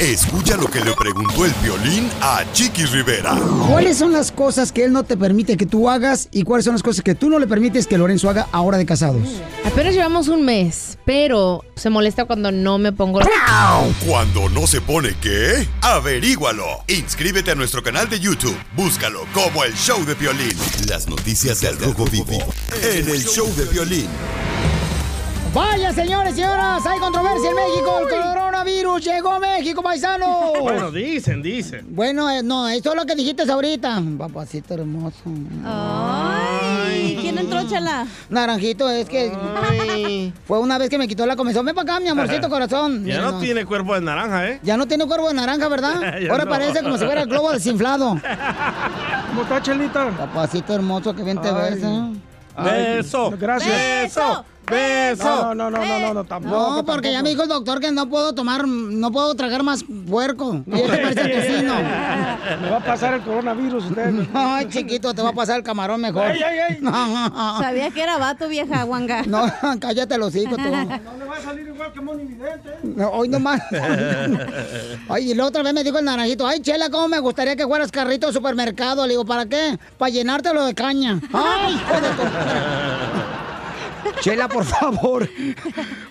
Escucha lo que le preguntó el violín a Chiqui Rivera. ¿Cuáles son las cosas que él no te permite que tú hagas y cuáles son las cosas que tú no le permites que Lorenzo haga ahora de casados? Apenas llevamos un mes, pero se molesta cuando no me pongo... Cuando no se pone qué, averígualo. Inscríbete a nuestro canal de YouTube. Búscalo como el show de violín. Las noticias del Rojo Vivo en el show de violín. Vaya, señores y señoras, hay controversia en México. El coronavirus llegó a México, paisano. Bueno, dicen, dicen. Bueno, eh, no, esto es lo que dijiste ahorita. Papacito hermoso. Ay, ¿quién entró, chala? Naranjito, es que fue una vez que me quitó la comezón. Ven para acá, mi amorcito corazón. Ya Mira, no, tiene cuerpo de naranja, ¿eh? Ya no tiene cuervo de naranja, ¿verdad? Ya Ahora no. parece como si fuera el globo desinflado. ¿Cómo está, Chelita? Papacito hermoso, que bien te ves, ¿eh? Beso. Gracias. Beso. Beso. No, no, no, no, no, no, tampoco. No, porque ya me dijo el doctor que no puedo tomar, no puedo tragar más puerco. Y este parece el tocino. Me va a pasar el coronavirus usted. Ay, chiquito, te va a pasar el camarón mejor. Ay, ay, ay. Sabía que era vato, vieja guanga. No, cállate los hijos tú. No le va a salir igual que Moni Vidente. No, hoy nomás. Ay, y la otra vez me dijo el naranjito, ay, Chela, ¿cómo me gustaría que fueras carrito de supermercado? Le digo, ¿para qué? Para llenártelo de caña. Ay, hijo de tu- Chela, por favor.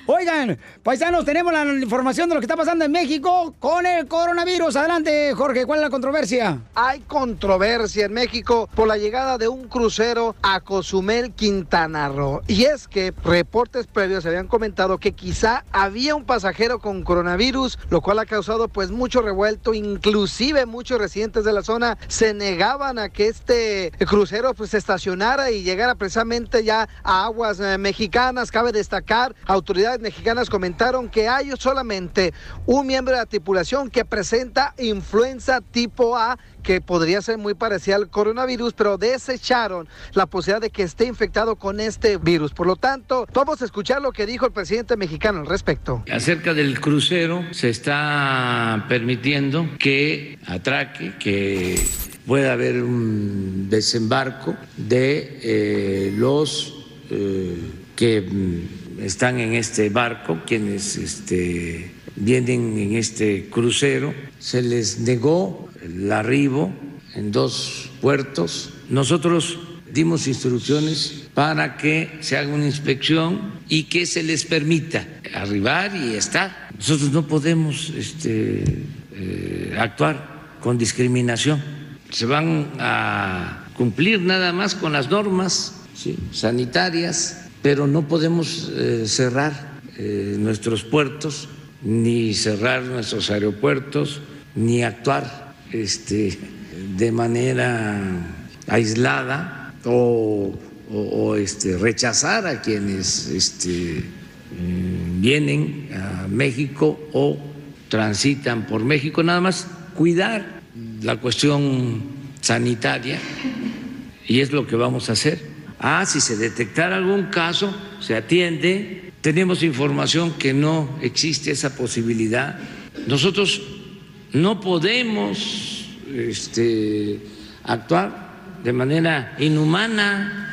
Oigan, paisanos, tenemos la información de lo que está pasando en México con el coronavirus. Adelante, Jorge, ¿cuál es la controversia? Hay controversia en México por la llegada de un crucero a Cozumel, Quintana Roo. Y es que reportes previos habían comentado que quizá había un pasajero con coronavirus, lo cual ha causado pues mucho revuelto. Inclusive muchos residentes de la zona se negaban a que este crucero pues estacionara y llegara precisamente ya a aguas eh, mexicanas. Cabe destacar, autoridades mexicanas comentaron que hay solamente un miembro de la tripulación que presenta influenza tipo A que podría ser muy parecida al coronavirus, pero desecharon la posibilidad de que esté infectado con este virus. Por lo tanto, vamos a escuchar lo que dijo el presidente mexicano al respecto. Acerca del crucero, se está permitiendo que atraque, que pueda haber un desembarco de eh, los eh, que mm, están en este barco, quienes este, vienen en este crucero. Se les negó el arribo en dos puertos. Nosotros dimos instrucciones para que se haga una inspección y que se les permita arribar y estar. Nosotros no podemos este, eh, actuar con discriminación. Se van a cumplir nada más con las normas ¿sí? sanitarias, pero no podemos eh, cerrar eh, nuestros puertos, ni cerrar nuestros aeropuertos, ni actuar este, de manera aislada o, o- o, este, rechazar a quienes este, mm, vienen a México o transitan por México, nada más cuidar la cuestión sanitaria y es lo que vamos a hacer. Ah, si se detectara algún caso, se atiende. Tenemos información que no existe esa posibilidad. Nosotros no podemos este, actuar de manera inhumana.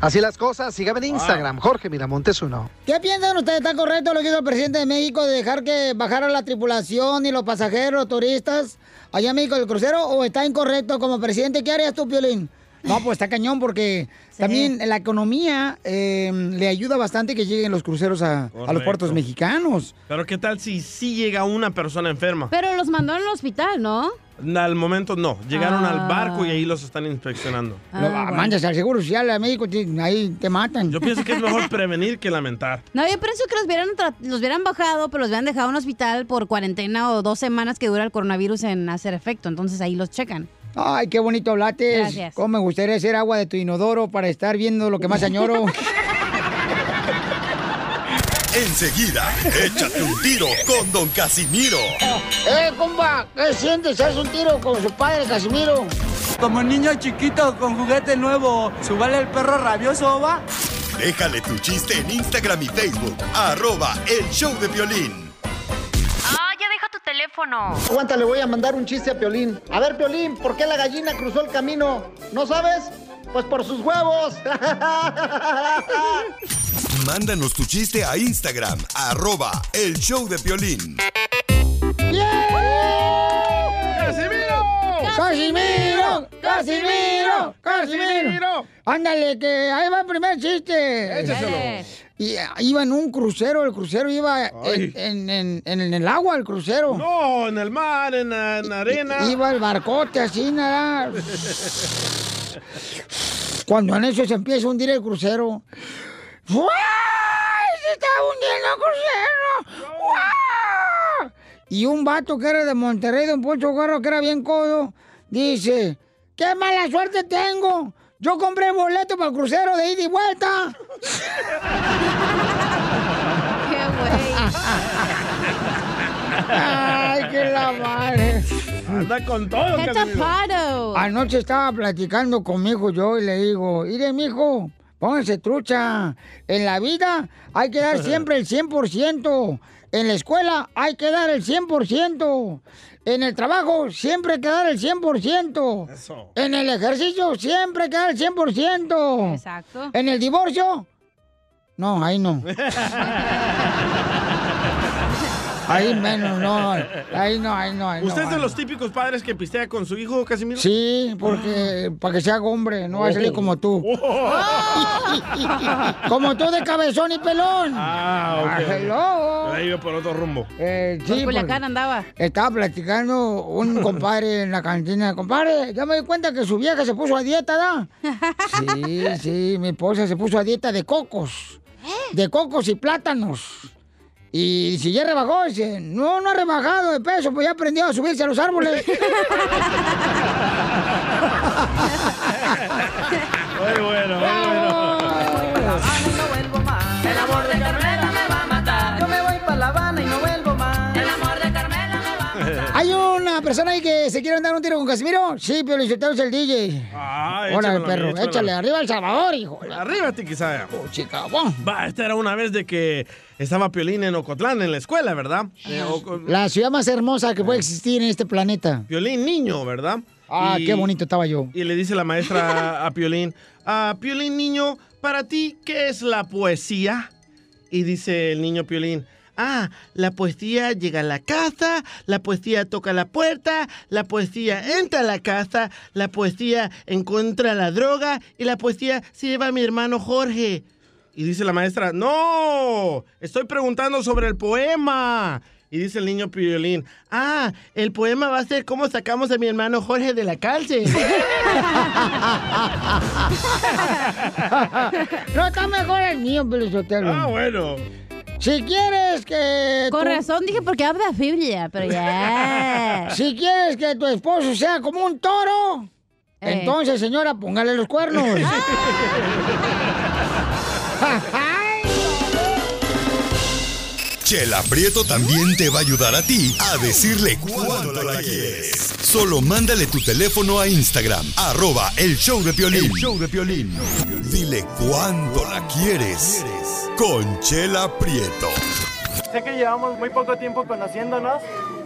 Así las cosas, síganme en Instagram, Jorge Miramontes uno. ¿Qué piensan ustedes? ¿Está correcto lo que hizo el presidente de México de dejar que bajara la tripulación y los pasajeros, los turistas allá en México del crucero? ¿O está incorrecto como presidente? ¿Qué harías tú, Piolín? No, pues está cañón porque también la economía eh, le ayuda bastante que lleguen los cruceros a, a los puertos mexicanos. Pero ¿qué tal si sí llega una persona enferma? Pero los mandó al hospital, ¿no? Al momento no. Llegaron Ah. al barco y ahí los están inspeccionando. Lo- Mandas al Seguro Social a México, ahí te matan. Yo pienso que es mejor prevenir que lamentar. No, yo pienso que los hubieran, los hubieran bajado, pero los hubieran dejado en un hospital por cuarentena o dos semanas que dura el coronavirus en hacer efecto. Entonces ahí los checan. Ay, qué bonito hablaste. Gracias. Cómo me gustaría hacer agua de tu inodoro para estar viendo lo que más añoro. Enseguida, échate un tiro con Don Casimiro. ¡Eh, compa! ¿Qué sientes? ¿Haz un tiro con su padre, Casimiro? Como niño chiquito con juguete nuevo, ¿subale el perro rabioso, va? Déjale tu chiste en Instagram y Facebook, arroba el show de violín. Teléfono. Aguanta, le voy a mandar un chiste a Piolín. A ver, Piolín, ¿por qué la gallina cruzó el camino? ¿No sabes? Pues por sus huevos. Mándanos tu chiste a Instagram, arroba el show de Piolín. ¡Casimiro! ¡Casimiro! ¡Casimiro! Ándale, que ahí va el primer chiste. Échaselo. Y ah, iba en un crucero, el crucero iba en, en- en- en el agua, el crucero. No, en el mar, en la, en la arena. Iba el barcote así, nada. Cuando en eso se empieza a hundir el crucero. ¡Ay! ¡Se está hundiendo el crucero! ¡Guau! Y un vato que era de Monterrey, de un Poncho Garro, que era bien codo, dice, ¡qué mala suerte tengo! Yo compré boleto para el crucero de ida y vuelta. ¡Ay, qué la madre! Anda con todo, ¡Qué tapado! Anoche estaba platicando con mi hijo yo y le digo, mire, mijo, póngase trucha. En la vida hay que dar siempre el 100%. En la escuela hay que dar el 100%. En el trabajo siempre hay que dar el 100%. Eso. En el ejercicio siempre hay que dar el 100%. Exacto. En el divorcio, no, ahí no. Ahí menos, no. Ahí no, ahí no. Ahí no, ¿Usted es de ahí los típicos padres que pistea con su hijo, Casimiro? Sí, porque para que se haga hombre, no va a salir como tú. como tú de cabezón y pelón. Ah, ok. hello. Yo iba por otro rumbo. Eh, Por sí, Culiacán porque andaba. estaba platicando un compadre en la cantina. Compadre, ya me di cuenta que su vieja se puso a dieta, ¿da? Sí, sí, mi esposa se puso a dieta de cocos. De cocos y plátanos. Y si ya rebajó, dice, no, no ha rebajado de peso, pues ya aprendió a subirse a los árboles. Muy bueno, muy bueno. no vuelvo más. El amor de Carmela me va a matar. Yo me voy para La Habana y no vuelvo más. El amor de Carmela me va a matar. ¿Hay una persona ahí que se quiere dar un tiro con Casimiro? Sí, pero el es el DJ. Ah, Órale, échamela a mí, perro, échale, arriba El Salvador, hijo. Arriba, Tiquisaya. Oh, chica. Va, esta era una vez de que estaba Piolín en Ocotlán, en la escuela, ¿verdad? Eh, La ciudad más hermosa que puede existir en este planeta. Piolín niño, ¿verdad? Ah, Y- qué bonito estaba yo. Y le dice la maestra a Piolín, ah, Piolín niño, para ti, ¿qué es la poesía? Y dice el niño Piolín, ah, la poesía llega a la casa, la poesía toca la puerta, la poesía entra a la casa, la poesía encuentra la droga y la poesía se lleva a mi hermano Jorge. Y dice la maestra, no, estoy preguntando sobre el poema. Y dice el niño Piolín, ah, el poema va a ser cómo sacamos a mi hermano Jorge de la cárcel. no, está mejor el mío, Pelizotelo. Ah, bueno. Si quieres que... Con tu- razón dije porque habla Biblia, pero ya. Si quieres que tu esposo sea como un toro, Eh. entonces, señora, póngale los cuernos. Chela Prieto también te va a ayudar a ti a decirle cuánto la quieres. Solo mándale tu teléfono a Instagram, arroba el show de Piolín. El show de Piolín. Dile cuánto la quieres. Conchela Prieto. Sé que llevamos muy poco tiempo conociéndonos.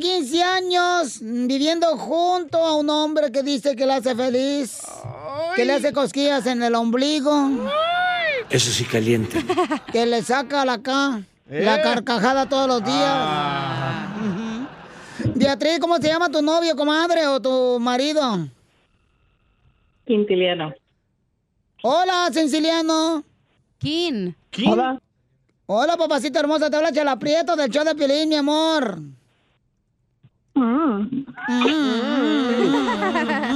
Beatriz tiene 15 años viviendo junto a un hombre que dice que la hace feliz, que le hace cosquillas en el ombligo, Eso sí caliente. que le saca la acá, la ¿Eh? carcajada todos los días. Ujú. Beatriz, ¿cómo se llama tu novio, comadre, o tu marido? Quintiliano. Hola, Senciliano. Kin. ¿Quién? Hola. Hola, papacita hermosa, te habla Chela Prieto del show de Piolín, mi amor. Mm.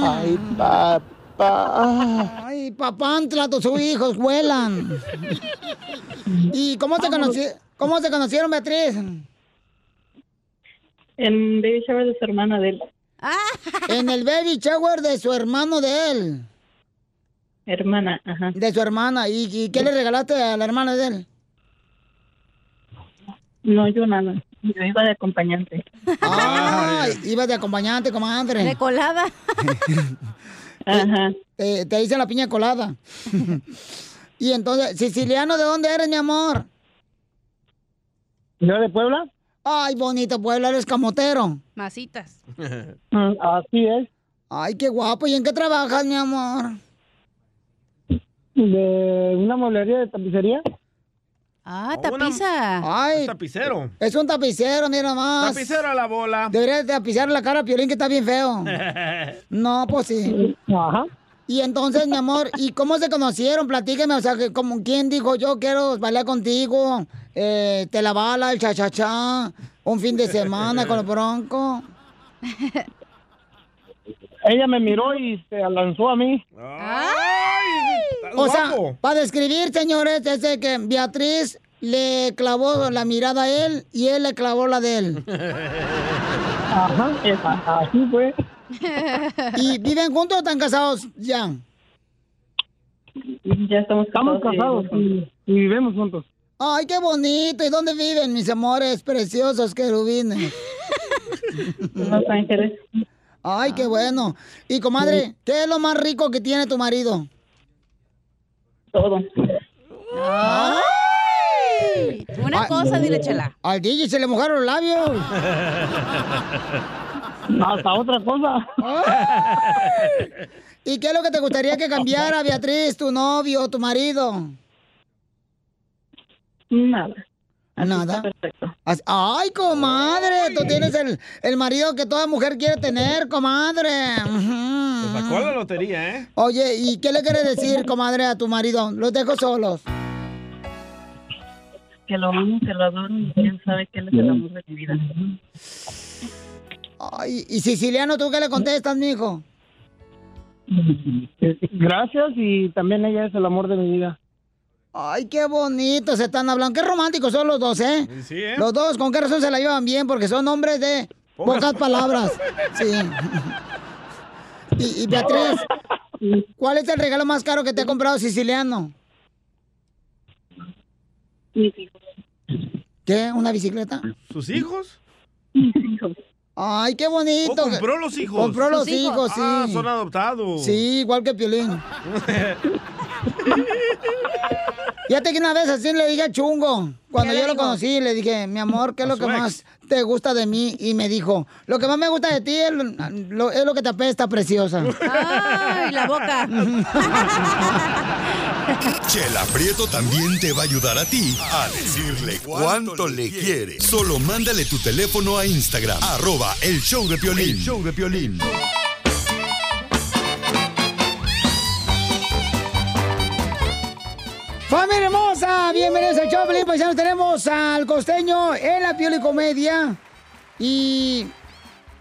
Ay, papá. Ay, papantla, tus hijos vuelan. ¿Y cómo se, conoci- cómo se conocieron, Beatriz? En baby shower de su hermana de él. En el baby shower de su hermano de él. Hermana, ajá. De su hermana. ¿Y, y qué le regalaste a la hermana de él? No, yo nada. Yo iba de acompañante. Ay, iba de acompañante, comadre. De colada. Ajá. Te, te hice la piña colada. y entonces, siciliano, ¿de dónde eres, mi amor? ¿Yo de Puebla? Ay, bonito Puebla, eres camotero. Masitas. Así es. Ay, qué guapo. ¿Y en qué trabajas, mi amor? De una mueblería de tapicería. Ah, tapiza. Ay. tapicero. Es un tapicero, mira nomás. Tapicero a la bola. Deberías tapizar la cara a Piolín, que está bien feo. No, pues sí. Ajá. Y entonces, mi amor, ¿y cómo se conocieron? Platíqueme, o sea, que como quién dijo, yo quiero bailar contigo, eh, te la bala, el cha-cha-cha, un fin de semana con los broncos. Ella me miró y se lanzó a mí. O sea, para describir, señores, es de que Beatriz le clavó la mirada a él y él le clavó la de él. Ajá, esa- así fue. ¿Y viven juntos o están casados ya? Ya estamos Estamos casados y, y vivimos juntos. Ay, qué bonito. ¿Y dónde viven mis amores preciosos querubines? En Los Ángeles. Ay, qué bueno. Y comadre, ¿qué es lo más rico que tiene tu marido? Todo. ¡Ay! Una Ay, cosa, dile, chela. Al DJ se le mojaron los labios. Hasta otra cosa. ¿Y qué es lo que te gustaría que cambiara, Beatriz, tu novio, tu marido? Nada. Nada. As- Ay, comadre, tú tienes el, el marido que toda mujer quiere tener, comadre. Ujú. Sacó la lotería, ¿eh? Oye, ¿y qué le quieres decir, comadre, a tu marido? Los dejo solos. Que lo amo, que lo adoro y quién sabe que él es el amor de mi vida. Ay, y Siciliano, ¿tú qué le contestas, mijo? Gracias y también ella es el amor de mi vida. Ay, qué bonito se están hablando. Qué románticos son los dos, ¿eh? Sí, ¿eh? Los dos, ¿con qué razón se la llevan bien? Porque son hombres de pocas palabras. Sí. Y, y Beatriz, ¿cuál es el regalo más caro que te ha comprado Siciliano? ¿Qué? ¿Una bicicleta? ¿Sus hijos? Ay, qué bonito. Oh, compró los hijos. Compró los hijos. hijos, sí. Ah, son adoptados. Sí, igual que Piolín. Fíjate que una vez así le dije a Chungo, cuando ¿Qué le yo lo conocí, le dije, mi amor, ¿qué es lo que ex. más te gusta de mí? Y me dijo, lo que más me gusta de ti es lo, es lo que te apesta, preciosa. ¡Ay, la boca! Chela Prieto también te va a ayudar a ti a decirle cuánto le quiere. Solo mándale tu teléfono a Instagram, arroba el show de Piolín. El show de Piolín. ¡Familia hermosa! Bienvenidos al show, Pelín Paisanos. Tenemos al costeño en la Pioli Comedia. Y...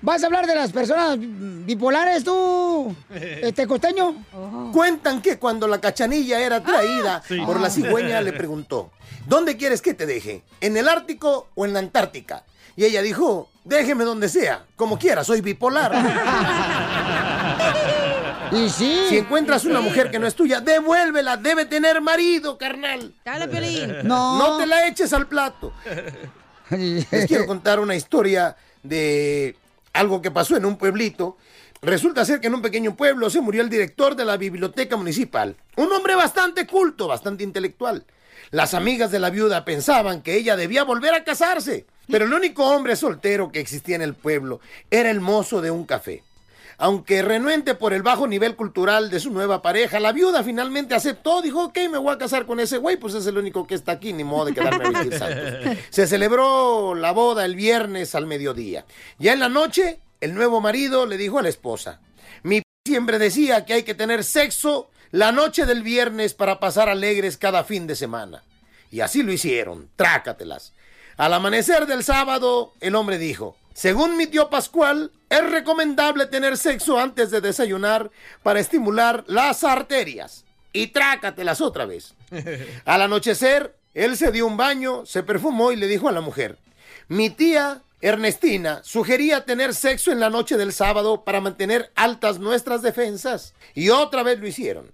¿Vas a hablar de las personas bipolares tú, este costeño? Cuentan que cuando la cachanilla era traída sí. por la cigüeña le preguntó, ¿dónde quieres que te deje? ¿En el Ártico o en la Antártica? Y ella dijo, déjeme donde sea, como quiera, soy bipolar. Y sí. Si encuentras una mujer que no es tuya, devuélvela, debe tener marido, carnal. Dale, Piolín. No. No te la eches al plato. Les quiero contar una historia de algo que pasó en un pueblito. Resulta ser que en un pequeño pueblo se murió el director de la biblioteca municipal. Un hombre bastante culto, bastante intelectual. Las amigas de la viuda pensaban que ella debía volver a casarse. Pero el único hombre soltero que existía en el pueblo era el mozo de un café. Aunque renuente por el bajo nivel cultural de su nueva pareja, la viuda finalmente aceptó, dijo, ok, me voy a casar con ese güey, pues es el único que está aquí, ni modo de quedarme a vivir santos. Se celebró la boda el viernes al mediodía. Ya en la noche, el nuevo marido le dijo a la esposa, mi p- siempre decía que hay que tener sexo la noche del viernes para pasar alegres cada fin de semana. Y así lo hicieron, trácatelas. Al amanecer del sábado, el hombre dijo, según mi tío Pascual, es recomendable tener sexo antes de desayunar para estimular las arterias. Y trácatelas otra vez. Al anochecer, él se dio un baño, se perfumó y le dijo a la mujer, mi tía Ernestina sugería tener sexo en la noche del sábado para mantener altas nuestras defensas. Y otra vez lo hicieron.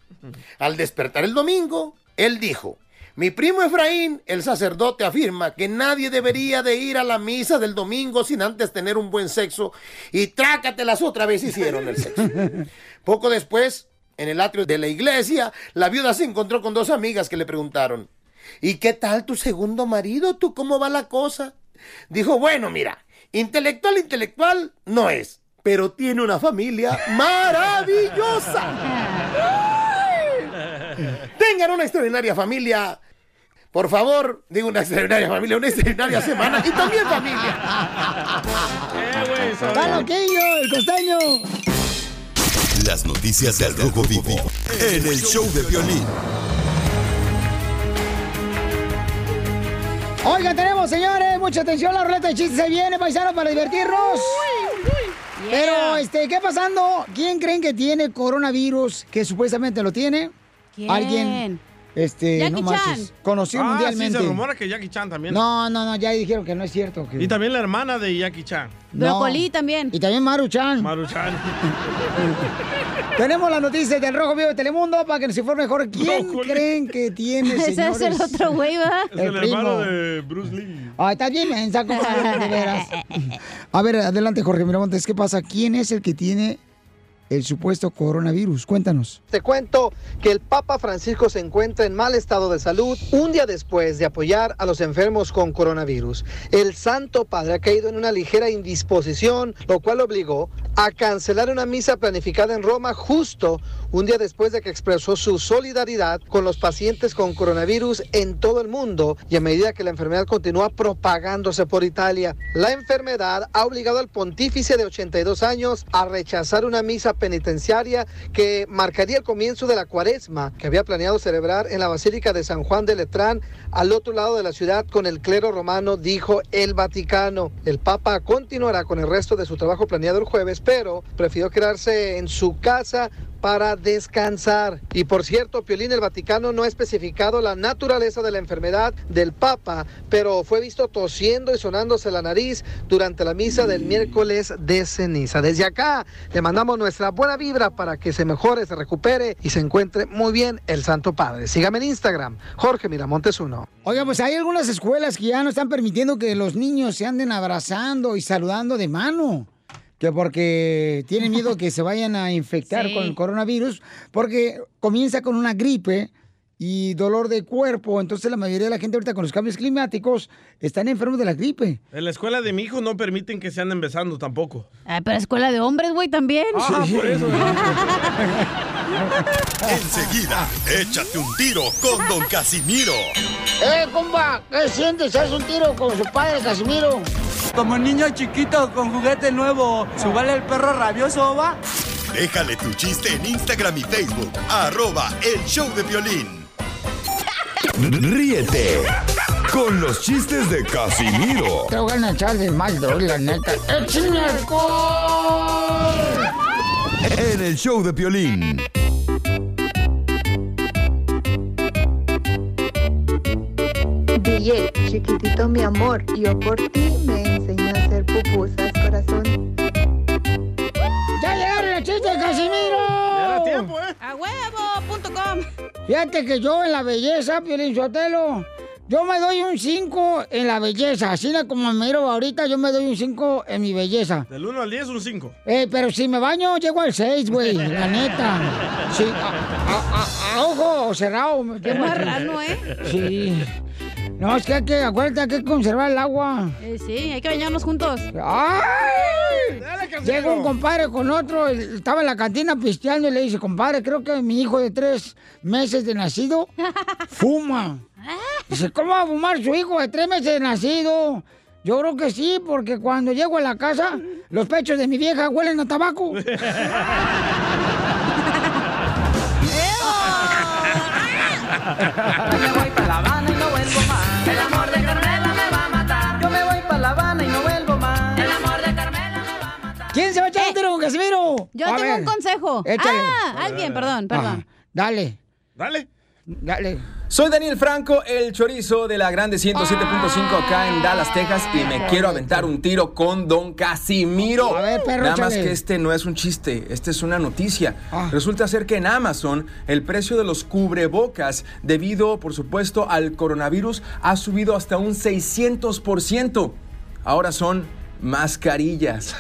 Al despertar el domingo, él dijo, Mi primo Efraín, el sacerdote, afirma que nadie debería de ir a la misa del domingo sin antes tener un buen sexo y trácatelas otra vez hicieron el sexo. Poco después, en el atrio de la iglesia, la viuda se encontró con dos amigas que le preguntaron, ¿y qué tal tu segundo marido? ¿Tú cómo va la cosa? Dijo, bueno, mira, intelectual, intelectual no es, pero tiene una familia maravillosa. Tengan una extraordinaria familia. Por favor, digo una extraordinaria familia, una extraordinaria semana y también familia. ¡Está loquillo, el costeño! Las noticias del Rojo Vivo en el show de violín. Oigan, tenemos, señores, mucha atención, la ruleta de chistes se viene, paisano, para divertirnos. Pero, este, ¿qué pasando? ¿Quién creen que tiene coronavirus, que supuestamente lo tiene? ¿Quién? Alguien, este, Jackie no Chan. marches, conocido Ah, mundialmente. sí, se rumora que Jackie Chan también. No, no, no, ya dijeron que no es cierto. que- Y también la hermana de Jackie Chan. No. también. Y también Maru-chan. Maruchan. Tenemos las noticias del Rojo Vivo de Telemundo para que nos informe mejor quién creen que tiene, Ese es señores. el otro güey, ¿va? Es el, primo. hermano de Bruce Lee. Ay, está bien mensa, de veras. A ver, adelante, Jorge Miramontes, ¿qué pasa? ¿Quién es el que tiene el supuesto coronavirus? Cuéntanos. Te cuento que el Papa Francisco se encuentra en mal estado de salud un día después de apoyar a los enfermos con coronavirus. El Santo Padre ha caído en una ligera indisposición, lo cual obligó a cancelar una misa planificada en Roma justo un día después de que expresó su solidaridad con los pacientes con coronavirus en todo el mundo y a medida que la enfermedad continúa propagándose por Italia. La enfermedad ha obligado al pontífice de 82 años a rechazar una misa penitenciaria que marcaría el comienzo de la cuaresma que había planeado celebrar en la Basílica de San Juan de Letrán al otro lado de la ciudad con el clero romano, dijo el Vaticano. El Papa continuará con el resto de su trabajo planeado el jueves, pero prefirió quedarse en su casa para descansar. Y por cierto, Piolín, el Vaticano no ha especificado la naturaleza de la enfermedad del Papa, pero fue visto tosiendo y sonándose la nariz durante la misa del miércoles de ceniza. Desde acá le mandamos nuestra buena vibra para que se mejore, se recupere y se encuentre muy bien el Santo Padre. Sígame en Instagram, Jorge Miramontes 1. Oiga, pues hay algunas escuelas que ya no están permitiendo que los niños se anden abrazando y saludando de mano. Que porque tienen miedo que se vayan a infectar Sí. con el coronavirus, porque comienza con una gripe y dolor de cuerpo. Entonces la mayoría de la gente ahorita con los cambios climáticos están enfermos de la gripe. En la escuela de mi hijo no permiten que se anden besando tampoco. Ay, pero escuela de hombres, güey, también. Ah, por eso. Enseguida, échate un tiro con Don Casimiro. ¡Eh, compa! ¿Qué sientes? ¿Haz un tiro con su padre, Casimiro? Como niño chiquito con juguete nuevo, ¿subale el perro rabioso, va? Déjale tu chiste en Instagram y Facebook, arroba el show de violín. Ríete con los chistes de Casimiro Te voy a echar de mal, la neta. ¡Échame alcohol! en el show de violín. DJ, chiquitito mi amor, yo por ti me enseñé a hacer pupusas, corazón. ¡Ya llegaron los chistes, Casimiro! Ya era tiempo, ¿eh? A huevo.com. Fíjate que yo en la belleza, Piolín Sotelo, yo me doy un 5 en la belleza. Así la como me miro ahorita, yo me doy un 5 en mi belleza. Del 1 al 10, un 5. Eh, pero si me baño, llego al 6, güey, la neta. Sí, a, a- a- a ojo cerrado. Qué marrano, ¿eh? Sí. No, es que hay que, acuérdate, hay que conservar el agua. Eh, sí, hay que bañarnos juntos. ¡Ay! Llega un compadre con otro, estaba en la cantina pisteando y le dice, compadre, creo que mi hijo de tres meses de nacido fuma. Dice, ¿cómo va a fumar su hijo de tres meses de nacido? Yo creo que sí, porque cuando llego a la casa, los pechos de mi vieja huelen a tabaco. Casimiro? Yo A tengo ver. un consejo. Échale. Ah, alguien, perdón, perdón. Ajá. Dale. Dale. Dale. Soy Daniel Franco, el chorizo de la Grande 107.5 acá en Dallas, Texas, y me quiero aventar un tiro con Don Casimiro. A ver, perro, Nada más que este no es un chiste, este es una noticia. Ah. Resulta ser que en Amazon el precio de los cubrebocas, debido, por supuesto, al coronavirus, ha subido hasta un 600%. Ahora son mascarillas.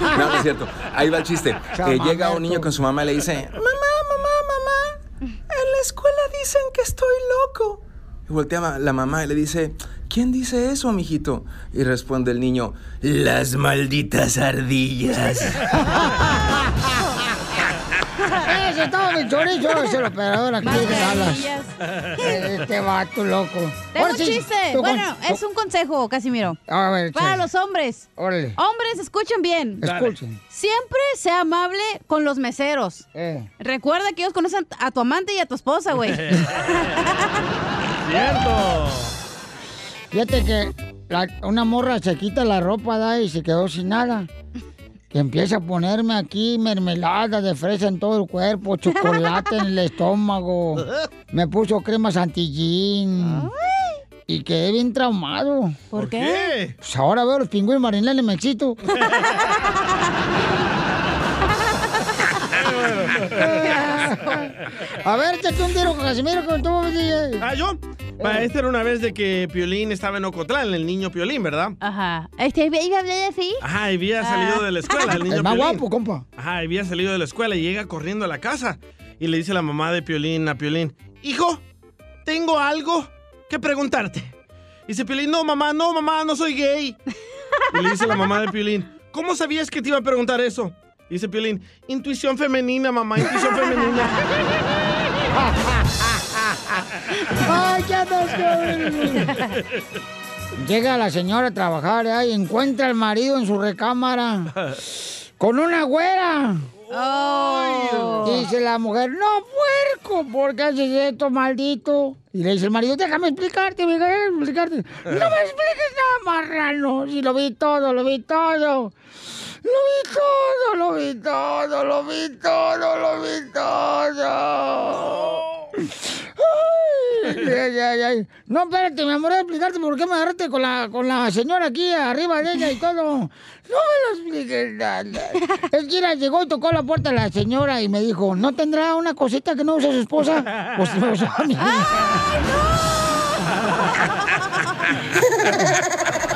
no, no es cierto. Ahí va el chiste. Eh, llega un niño con su mamá y le dice, mamá, mamá, mamá, en la escuela dicen que estoy loco. Y voltea la mamá y le dice, ¿quién dice eso, mijito? Y responde el niño, las malditas ardillas. Ese es todo mi chorizo, es el operador aquí de Dallas. Este vato loco. Tengo Ahora un sí, chiste. con- Bueno, es un consejo, Casimiro. A ver, Para los hombres. Órale. Hombres, escuchen bien. Escuchen. Siempre sea amable con los meseros. Eh. Recuerda que ellos conocen a tu amante y a tu esposa, güey. Cierto. Fíjate que la- una morra se quita la ropa da, y se quedó sin nada. Que empieza a ponerme aquí mermelada de fresa en todo el cuerpo, chocolate en el estómago. Me puso crema santillín. Y quedé bien traumado. ¿Por qué? Pues ahora veo los pingüinos marineles y me excito. A ver, échate un tiro con Casimiro con tu DJ. ¿Ah, yo? Va, esta era una vez de que Piolín estaba en Ocotlán, el niño Piolín, ¿verdad? Ajá. Este, ¿iba a hablar así? Ajá, y había salido de la escuela el niño El más Piolín. guapo, compa. Ajá, y había salido de la escuela y llega corriendo a la casa. Y le dice la mamá de Piolín a Piolín, hijo, tengo algo que preguntarte. Y dice Piolín, no mamá, no mamá, no soy gay. Y le dice la mamá de Piolín, ¿cómo sabías que te iba a preguntar eso? Y dice Piolín, intuición femenina, mamá, intuición femenina. ¡Ay, cabrón! Llega la señora a trabajar ¿eh? y encuentra al marido en su recámara con una güera. Y dice la mujer, no, puerco, ¿por qué haces esto, maldito? Y le dice el marido, déjame explicarte, déjame explicarte. No me expliques nada, marrano, si lo vi todo, lo vi todo. Lo vi todo, lo vi todo, lo vi todo, lo vi todo. Ay, ay, ay, ay. No, espérate, mi amor, voy a explicarte por qué me agarraste con la, con la señora aquí arriba de ella y todo. No me lo expliques nada. Es que mira, llegó y tocó la puerta la señora y me dijo, ¿no tendrá una cosita que no usa su esposa? Pues no usa a mí.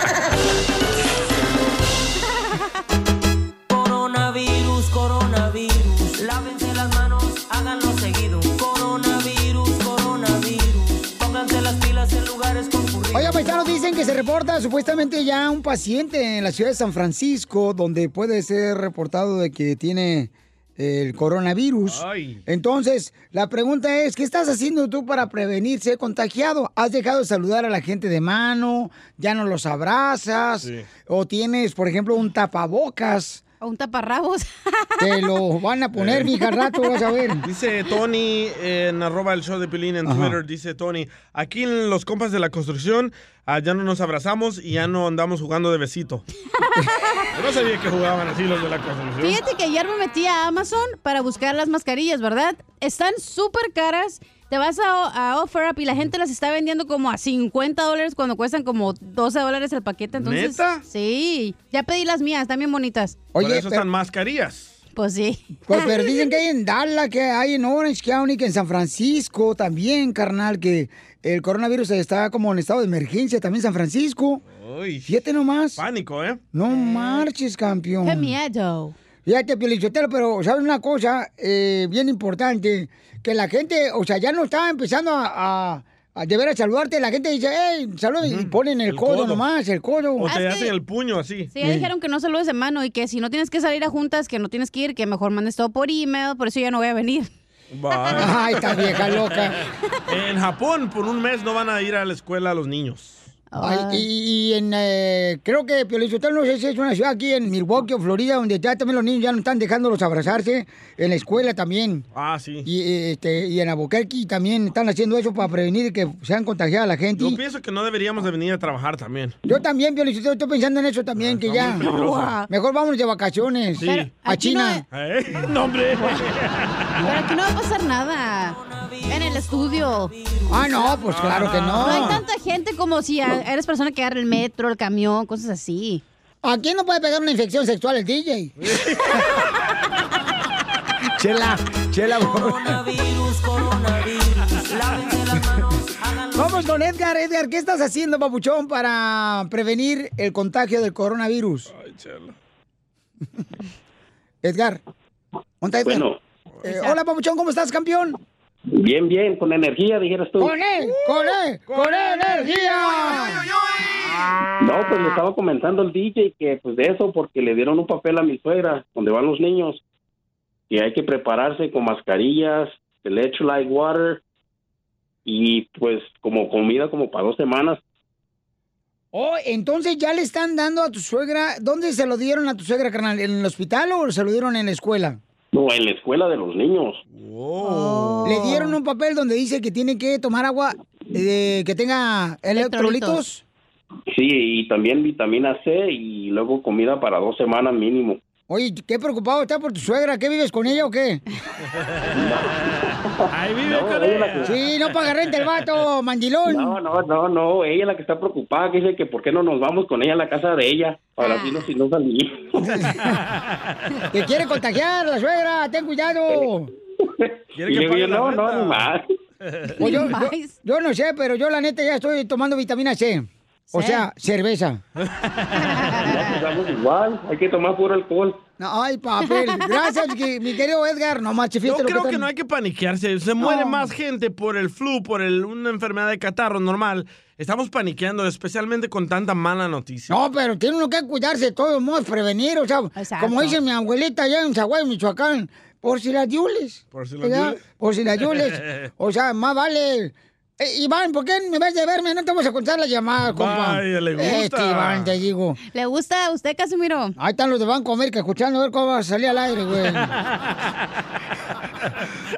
Oiga, paisanos, dicen que se reporta supuestamente ya un paciente en la ciudad de San Francisco donde puede ser reportado de que tiene el coronavirus. Entonces, la pregunta es, ¿qué estás haciendo tú para prevenir ser contagiado? ¿Has dejado de saludar a la gente de mano? ¿Ya no los abrazas? ¿O tienes, por ejemplo, un tapabocas? O un taparrabos. Te lo van a poner, mija, al rato vas a ver. Dice Tony en arroba el show de Pilín en Ajá. Twitter, dice Tony, aquí en los compas de la construcción ah, ya no nos abrazamos y ya no andamos jugando de besito. Yo no sabía que jugaban así los de la construcción. Fíjate que ayer me metí a Amazon para buscar las mascarillas, ¿verdad? Están súper caras. Te vas a, a OfferUp y la gente las está vendiendo como a 50 dólares cuando cuestan como 12 dólares el paquete. Entonces, ¿Neta? Sí. Ya pedí las mías, están bien bonitas. Por eso están mascarillas. Pues sí. Pues, pero dicen que hay en Dallas, que hay en Orange County, que en San Francisco también, carnal, que el coronavirus está como en estado de emergencia también en San Francisco. Uy. Fíjate nomás. Pánico, ¿eh? No marches, campeón. Qué miedo. Fíjate, Piolichotelo, pero ¿sabes una cosa eh, bien importante? Que la gente, o sea, ya no está empezando a, a, a de veras saludarte. La gente dice, hey, saludos, y ponen el, El codo, codo. nomás, el codo. O te hacen el puño así. Sí, ya dijeron que no saludes de mano y que si no tienes que salir a juntas, que no tienes que ir, que mejor mandes todo por email, por eso ya no voy a venir. Vaya. Ay, esta vieja loca. En Japón, por un mes no van a ir a la escuela los niños. Ay, y, y en, eh, creo que Piolichotelo, no sé si es una ciudad aquí en Milwaukee o Florida, donde ya también los niños ya no están dejándolos abrazarse, en la escuela también. Ah, sí. Y, eh, este, y en Albuquerque también están haciendo eso para prevenir que sean contagiadas la gente. Yo pienso que no deberíamos de venir a trabajar también. Yo también, Piolichotelo, estoy pensando en eso también, que ya. Mejor vámonos de vacaciones. Sí. A China. ¿Eh? No, hombre. Pero aquí no va a pasar nada. En el estudio. Ah, no, pues claro que no. No hay tanta gente como si eres persona que agarra el metro, el camión, cosas así. ¿A quién no puede pegar una infección sexual el DJ? Chela, chela. Coronavirus, coronavirus, lávense las manos, háganlo Vamos con Edgar. Edgar, ¿qué estás haciendo, papuchón, para prevenir el contagio del coronavirus? Edgar. ¿Dónde está Edgar? Bueno. Eh, hola, papuchón, ¿cómo estás, campeón? Bien, bien, con energía, dijeras tú. ¡Con él! ¡Con él! ¡Con energía! No, pues le estaba comentando al DJ que pues de eso, porque le dieron un papel a mi suegra, donde van los niños, y hay que prepararse con mascarillas, electrolyte water, y pues como comida como para dos semanas. Oh, entonces ya le están dando a tu suegra. ¿Dónde se lo dieron a tu suegra, carnal? ¿En el hospital o se lo dieron en la escuela? No, en la escuela de los niños. Le dieron un papel donde dice que tiene que tomar agua eh, que tenga electrolitos. Sí, y también vitamina C y luego comida para dos semanas mínimo. Oye, qué preocupado está por tu suegra. ¿Qué vives con ella o qué? Ahí vive No, con ella que- Sí, no paga renta el vato, mandilón. No, no, no, no, ella es la que está preocupada, que dice que por qué no nos vamos con ella a la casa de ella, para así no, si no salimos. Que quiere contagiar la suegra. Ten cuidado. Digo yo, no, no, no más. Pues yo, yo- yo no sé, pero yo la neta ya estoy tomando vitamina C. O sea, cerveza. Ya estamos igual, hay que tomar puro alcohol. No, ay, papel. Gracias, que- mi querido Edgar. No marche, Yo creo que no hay que paniquearse. Se muere No. más gente por el flu, por el- una enfermedad de catarro normal. Estamos paniqueando, especialmente con tanta mala noticia. No, pero tiene uno que cuidarse de todos modos, prevenir, o sea, como dice mi abuelita allá en Zaguay, Michoacán, por si las diules. Por si las diules. Por si las diules. O sea, más vale. Eh, Iván, ¿por qué en vez de verme no te vamos a contar la llamada, compa? Vaya, le gusta. Este Iván, te digo. ¿Le gusta a usted, Casimiro? Ahí están los de Banco América escuchando a ver cómo va a salir al aire, güey.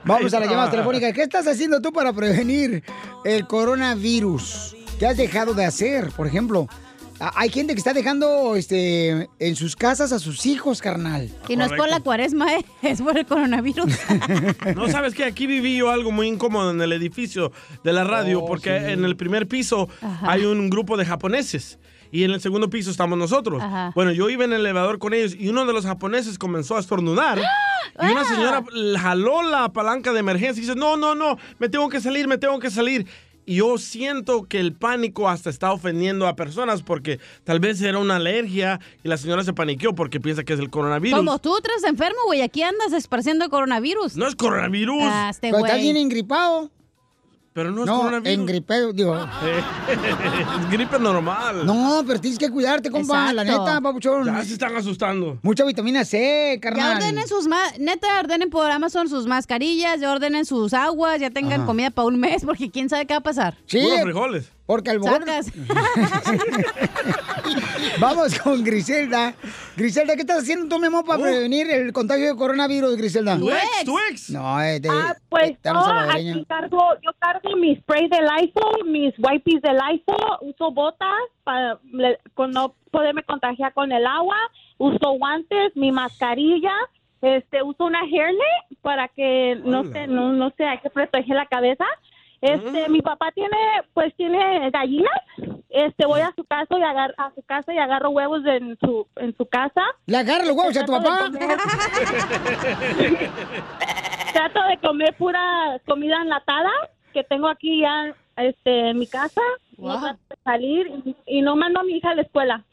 Vamos a la llamada telefónica. ¿Qué estás haciendo tú para prevenir el coronavirus? ¿Qué has dejado de hacer, por ejemplo? A- Hay gente que está dejando este, en sus casas a sus hijos, carnal. Y no es por la cuaresma, ¿eh? es por el coronavirus. No sabes que aquí viví yo algo muy incómodo en el edificio de la radio, Oh, porque sí. en el primer piso Ajá. hay un grupo de japoneses. Y en el segundo piso estamos nosotros. Ajá. Bueno, yo iba en el elevador con ellos y uno de los japoneses comenzó a estornudar. Y una señora jaló la palanca de emergencia y dice, no, no, no, me tengo que salir, me tengo que salir. Y yo siento que el pánico hasta está ofendiendo a personas porque tal vez era una alergia y la señora se paniqueó porque piensa que es el coronavirus. Como tú, tres enfermo, güey. Aquí andas esparciendo coronavirus. No es coronavirus. Ah, este Pero güey. bien engripado. Pero no es No, coronavirus. engripado, digo. es gripe normal. No, pero tienes que cuidarte, compa. La Exacto. neta, papuchón. Ya se están asustando. Mucha vitamina C, Ya carnal. ordenen sus ma neta, ordenen por Amazon sus mascarillas, ya ordenen sus aguas, ya tengan Ajá. comida para un mes, porque quién sabe qué va a pasar. Sí. Puros frijoles. Porque al mejor... Vamos con Griselda. Griselda, ¿qué estás haciendo tú, mi amor, para prevenir el contagio de coronavirus, Griselda? Tu ex, tu ex. No, es de... Ah, pues de- de yo aquí cargo, yo cargo mi spray de Lysol, mis wipes de Lysol, uso botas para le- con no poderme contagiar con el agua, uso guantes, mi mascarilla, este, uso una hairnet para que no sé, no, no sé, hay que proteger la cabeza. Este, mi papá tiene, pues tiene gallinas. Este, voy a su casa y agar, a su casa y agarro huevos en su, en su casa. ¿Le agarra los huevos a tu papá? Trato de comer pura comida enlatada que tengo aquí ya este, en mi casa. No trato de salir y, y no mando a mi hija a la escuela.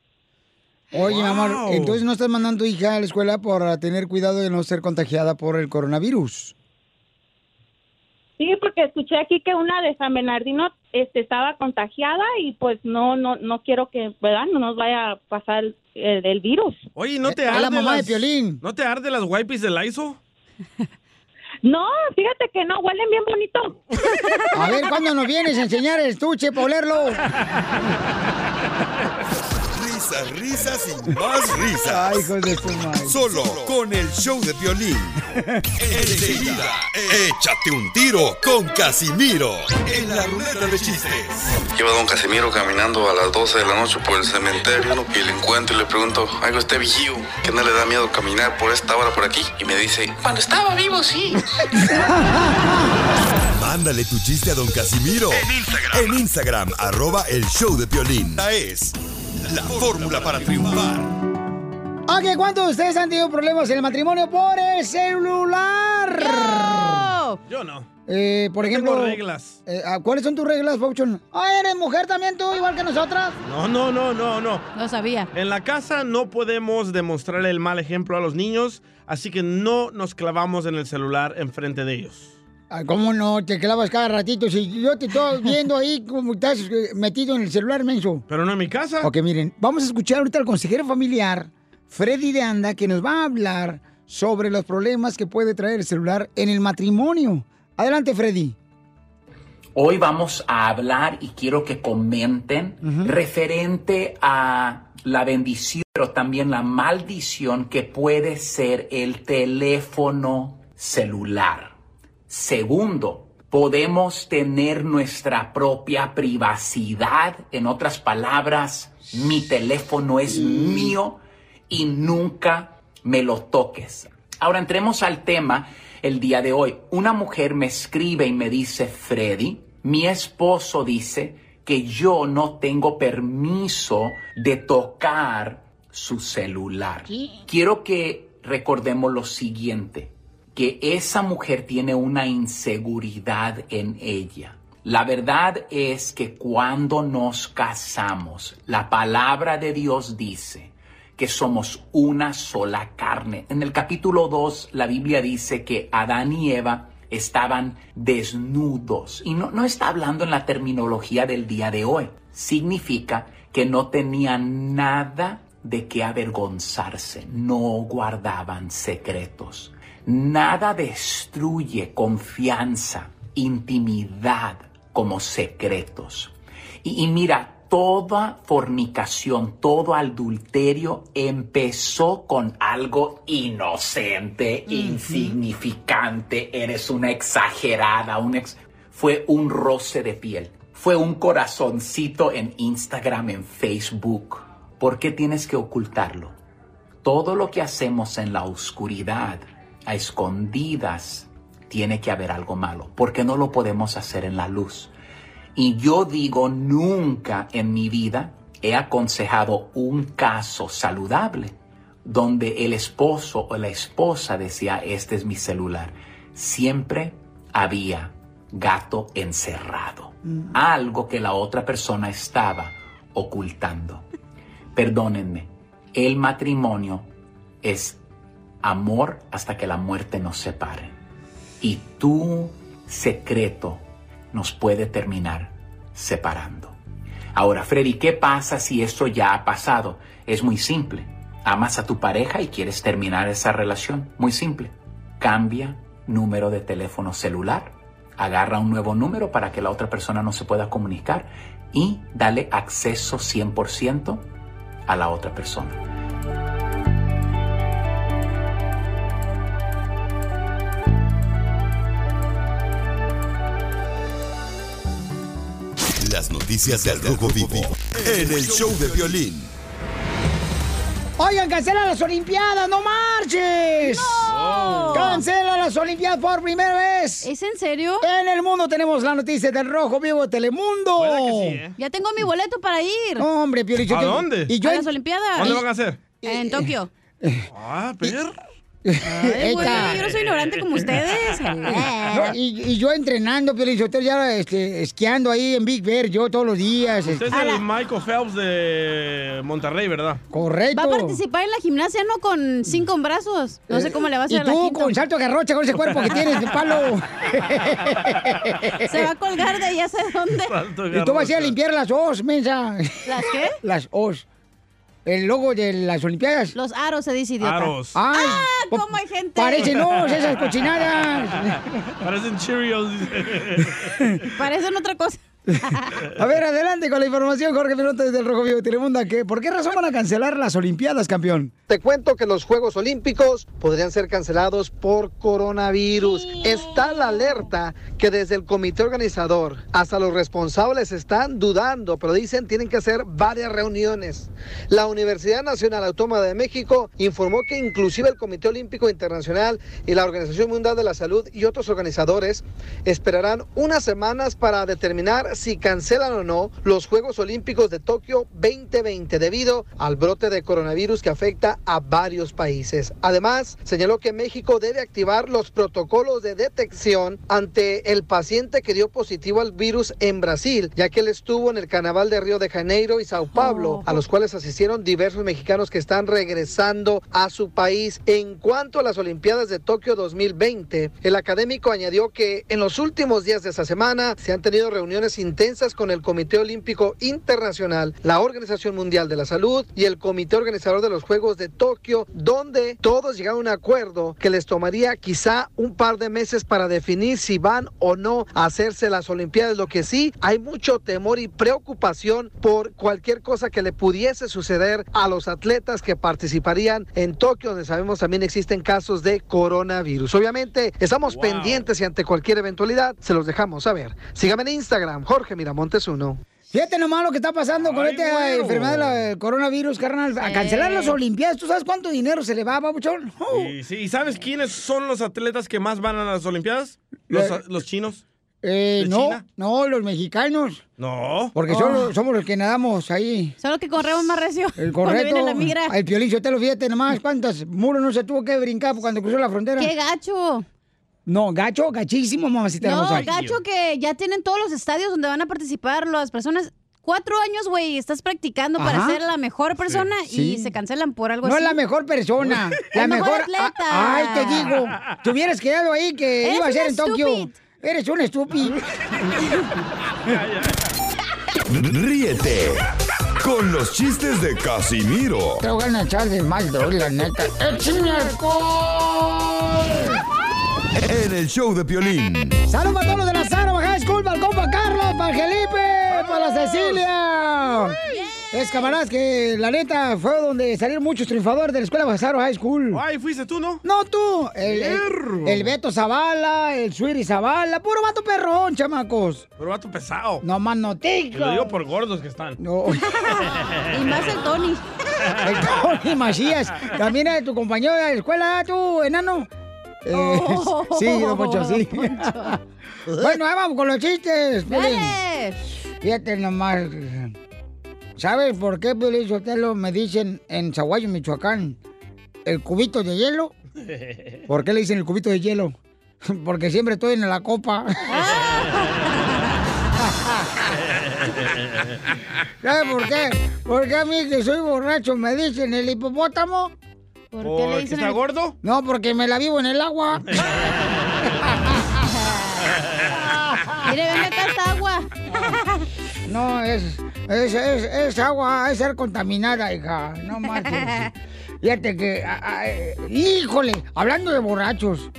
Oye, mi amor, Wow. entonces no estás mandando a tu hija a la escuela por tener cuidado de no ser contagiada por el coronavirus. Sí, porque escuché aquí que una de San Bernardino este, estaba contagiada y pues no, no, no quiero que, ¿verdad? No nos vaya a pasar el, el virus. Oye, ¿no te Es arde la mamá de las- Piolín. ¿No te arde las wipes de Lysol? No, fíjate que no, huelen bien bonito. A ver, ¿cuándo nos vienes a enseñar el estuche para olerlo? Risas, risas y más risas. Ay, hijos de su madre. Solo con el show de violín. Enseguida, échate un tiro con Casimiro en la ruleta de chistes. Lleva don Casimiro caminando a las 12 de la noche por el cementerio y le encuentro y le pregunto, algo este vigío, que no le da miedo caminar por esta hora por aquí. Y me dice, cuando estaba vivo, sí. Mándale tu chiste a don Casimiro en Instagram. En Instagram, arroba el show de violín. Esta es la fórmula para triunfar. Ok, ¿cuántos de ustedes han tenido problemas en el matrimonio por el celular? Yo no. Eh, por Yo ejemplo. tengo reglas. eh, ah, ¿Cuáles son tus reglas, Pauchón? Ah, ¿eres mujer también tú, igual que nosotras? No, no, no, no, no. No sabía. En la casa no podemos demostrarle el mal ejemplo a los niños, así que no nos clavamos en el celular enfrente de ellos. Ah, ¿Cómo no? Te clavas cada ratito. Si yo te estoy viendo ahí como estás eh, metido en el celular, menso. Pero no en mi casa. Ok, miren, vamos a escuchar ahorita al consejero familiar, Freddy de Anda, que nos va a hablar sobre los problemas que puede traer el celular en el matrimonio. Adelante, Freddy. Hoy vamos a hablar y quiero que comenten referente a la bendición, pero también la maldición que puede ser el teléfono celular. Segundo, podemos tener nuestra propia privacidad. En otras palabras, mi teléfono es mío y nunca me lo toques. Ahora entremos al tema el día de hoy. Una mujer me escribe y me dice, Freddy, mi esposo dice que yo no tengo permiso de tocar su celular. Quiero que recordemos lo siguiente, que esa mujer tiene una inseguridad en ella. La verdad es que cuando nos casamos, la palabra de Dios dice que somos una sola carne. En el capítulo 2, la Biblia dice que Adán y Eva estaban desnudos. Y no, no está hablando en la terminología del día de hoy. Significa que no tenían nada de qué avergonzarse, no guardaban secretos. Nada destruye confianza, intimidad como secretos. Y, y mira, toda fornicación, todo adulterio empezó con algo inocente, insignificante, eres una exagerada, un ex- fue un roce de piel, fue un corazoncito en Instagram, en Facebook. ¿Por qué tienes que ocultarlo? Todo lo que hacemos en la oscuridad, a escondidas, tiene que haber algo malo, porque no lo podemos hacer en la luz. Y yo digo, nunca en mi vida he aconsejado un caso saludable donde el esposo o la esposa decía, este es mi celular. Siempre había gato encerrado, algo que la otra persona estaba ocultando. Perdónenme, el matrimonio es amor hasta que la muerte nos separe. Y tu secreto nos puede terminar separando. Ahora, Freddy, ¿qué pasa si esto ya ha pasado? Es muy simple. Amas a tu pareja y quieres terminar esa relación. Muy simple. Cambia número de teléfono celular. Agarra un nuevo número para que la otra persona no se pueda comunicar y dale acceso 100% a la otra persona. Las noticias del Rojo Vivo en el show de violín. Oigan, cancela las Olimpiadas, no marches. ¡No! Cancela las Olimpiadas por primera vez. ¿Es en serio? En el mundo tenemos la noticia del Rojo Vivo de Telemundo. Ya tengo mi boleto para ir. No, hombre, Pio, yo ¿A dónde? Y yo a las Olimpiadas. ¿Dónde van a hacer? En Tokio. Ah, pero. Ay, güey, yo no soy ignorante como ustedes. No, y, y yo entrenando, Pio Lizotero, ya este, esquiando ahí en Big Bear, yo todos los días. Usted es el Michael Phelps de Monterrey, ¿verdad? Correcto. Va a participar en la gimnasia, ¿no? Con cinco brazos. No sé cómo le va a hacer Y a la tú quinta. con salto de garrocha, con ese cuerpo que tienes de palo. Se va a colgar de ya sé dónde. Y tú vas a ir a limpiar las os, mensa. ¿Las qué? Las os. El logo de las Olimpiadas. Los aros se dice idiota. Aros. ¡Ay! ¡Ah! ¿Cómo hay gente? Parecen os, esas cochinadas. Parecen Cheerios. Parecen otra cosa. A ver, adelante con la información, Jorge Miramontes del Rojo Vivo de Telemundo. ¿Qué- ¿Por qué razón van a cancelar las Olimpiadas, campeón? Te cuento que los Juegos Olímpicos podrían ser cancelados por coronavirus. Está la alerta que desde el comité organizador hasta los responsables están dudando, pero dicen tienen que hacer varias reuniones. La Universidad Nacional Autónoma de México informó que inclusive el Comité Olímpico Internacional y la Organización Mundial de la Salud y otros organizadores esperarán unas semanas para determinar si cancelan o no los Juegos Olímpicos de Tokio 2020 debido al brote de coronavirus que afecta a varios países. Además, señaló que México debe activar los protocolos de detección ante el paciente que dio positivo al virus en Brasil, ya que él estuvo en el carnaval de Río de Janeiro y Sao Paulo, a los cuales asistieron diversos mexicanos que están regresando a su país. En cuanto a las Olimpiadas de Tokio 2020, el académico añadió que en los últimos días de esta semana se han tenido reuniones intensas con el Comité Olímpico Internacional, la Organización Mundial de la Salud y el Comité Organizador de los Juegos de Tokio, donde todos llegaron a un acuerdo que les tomaría quizá un par de meses para definir si van o no a hacerse las Olimpiadas. Lo que sí, hay mucho temor y preocupación por cualquier cosa que le pudiese suceder a los atletas que participarían en Tokio, donde sabemos también existen casos de coronavirus. Obviamente, estamos pendientes y ante cualquier eventualidad se los dejamos saber. Síganme en Instagram, Jorge Miramontes 1. Fíjate nomás lo que está pasando con esta enfermedad del coronavirus, carnal. A cancelar las Olimpiadas. ¿Tú sabes cuánto dinero se le va, babuchón? Y, sí, ¿y sabes quiénes son los atletas que más van a las Olimpiadas? Los, Eh, los chinos. Eh, ¿De no, China? no, los mexicanos. No. Porque Oh. somos los que nadamos ahí. Solo que corremos más recio. El correcto. viene la migra. El piolín, yo te lo fíjate nomás. ¿Cuántos muros no se tuvo que brincar cuando cruzó la frontera? ¡Qué gacho! No, gacho, gachísimo, mamacita No, hermosa. gacho que ya tienen todos los estadios donde van a participar las personas. Cuatro años, güey, estás practicando para ser la mejor persona Sí. y se cancelan por algo No así. es la mejor persona. La mejor mejor. atleta. Ay, te digo. Te hubieras quedado ahí que Eres iba a ser en Tokio. Eres un estúpido. Ríete con los chistes de Casimiro Te voy a echar de mal, la neta. ¡Échame alcohol! en el show de Piolín. ¡Saludos para todos los de la Sara High School! ¡Para el compa Carlos! ¡Para el Felipe! ¡Para la Cecilia! Es camaradas que la neta fue donde salieron muchos triunfadores de la escuela Bazaro High School. Ay, fuiste tú, ¿no? No tú, el, el, Perro. el Beto Zavala, el Suiri Zavala, puro vato perrón, chamacos. Pero vato pesado. No más no Te lo digo por gordos que están. No. Y más el Tony. El Tony Macías. También es tu compañero de la escuela, tú, enano. Eh, Oh, sí, don Poncho, sí. bueno, ahí vamos con los chistes. Dale. Fíjate nomás. ¿Sabes por qué, Piolín Sotelo, me dicen en Zaguayo, Michoacán, el cubito de hielo? ¿Por qué le dicen el cubito de hielo? Porque siempre estoy en la copa. ¿Sabes por qué? Porque a mí que soy borracho me dicen el hipopótamo. ¿Por qué le dicen está el- gordo? No, porque me la vivo en el agua. Mire, ven acá esta agua. No, es, es, es, es agua, es ser contaminada, hija. No marches. Fíjate que, a- a- eh, híjole, hablando de borrachos.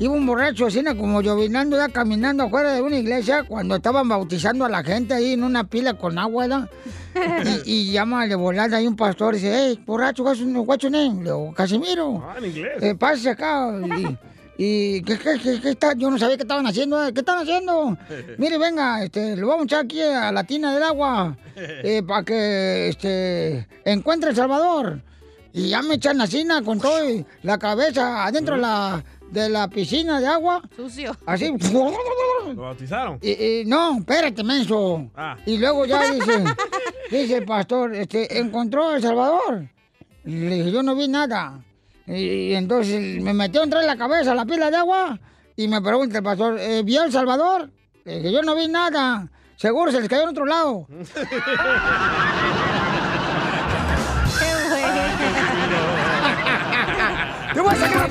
Iba un borracho así como llovinando, ya caminando afuera de una iglesia cuando estaban bautizando a la gente ahí en una pila con agua, ¿verdad? Y, y llama de volada ahí un pastor y dice, hey, borracho, what's, what's your name? Le digo, Casimiro. Ah, en inglés. Eh, pásese acá. Y, y ¿qué, qué, qué- qué está? Yo no sabía qué estaban haciendo. ¿Qué están haciendo? Mire, venga, este, lo vamos a echar aquí a la tina del agua para que este, encuentre El Salvador. Y ya me echan la cina con todo y la cabeza adentro de la, de la piscina de agua. Sucio. Así. ¿Lo bautizaron? Y, y- no, espérate, menso. Ah. Y luego ya dice, dice el pastor, este, encontró a El Salvador. Y le dije, yo no vi nada. Y, y entonces me metió entre la cabeza la pila de agua y me pregunta el pastor, "Eh, ¿vio El Salvador? Le dije, yo no vi nada. Seguro se les cayó en otro lado.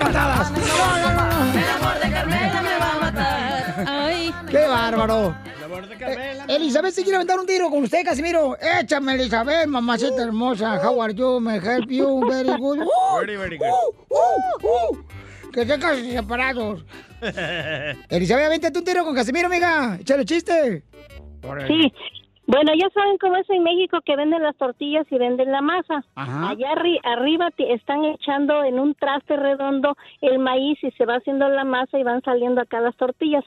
patadas! ¡No, no, no! El amor de Carmela me va a matar. Ay. ¡Qué bárbaro! Elizabeth, se quiere aventar un tiro con usted, Casimiro. Échame, Elizabeth, mamacita hermosa. How are you? Me help you very good. Uh, Very, very good. uh, uh, uh. Que se casen separados. Elizabeth, avéntate un tiro con Casimiro, amiga. Échale chiste. Sí. Bueno, ya saben cómo es en México que venden las tortillas y venden la masa. Ajá. Allá arri- arriba te están echando en un traste redondo el maíz y se va haciendo la masa y van saliendo acá las tortillas.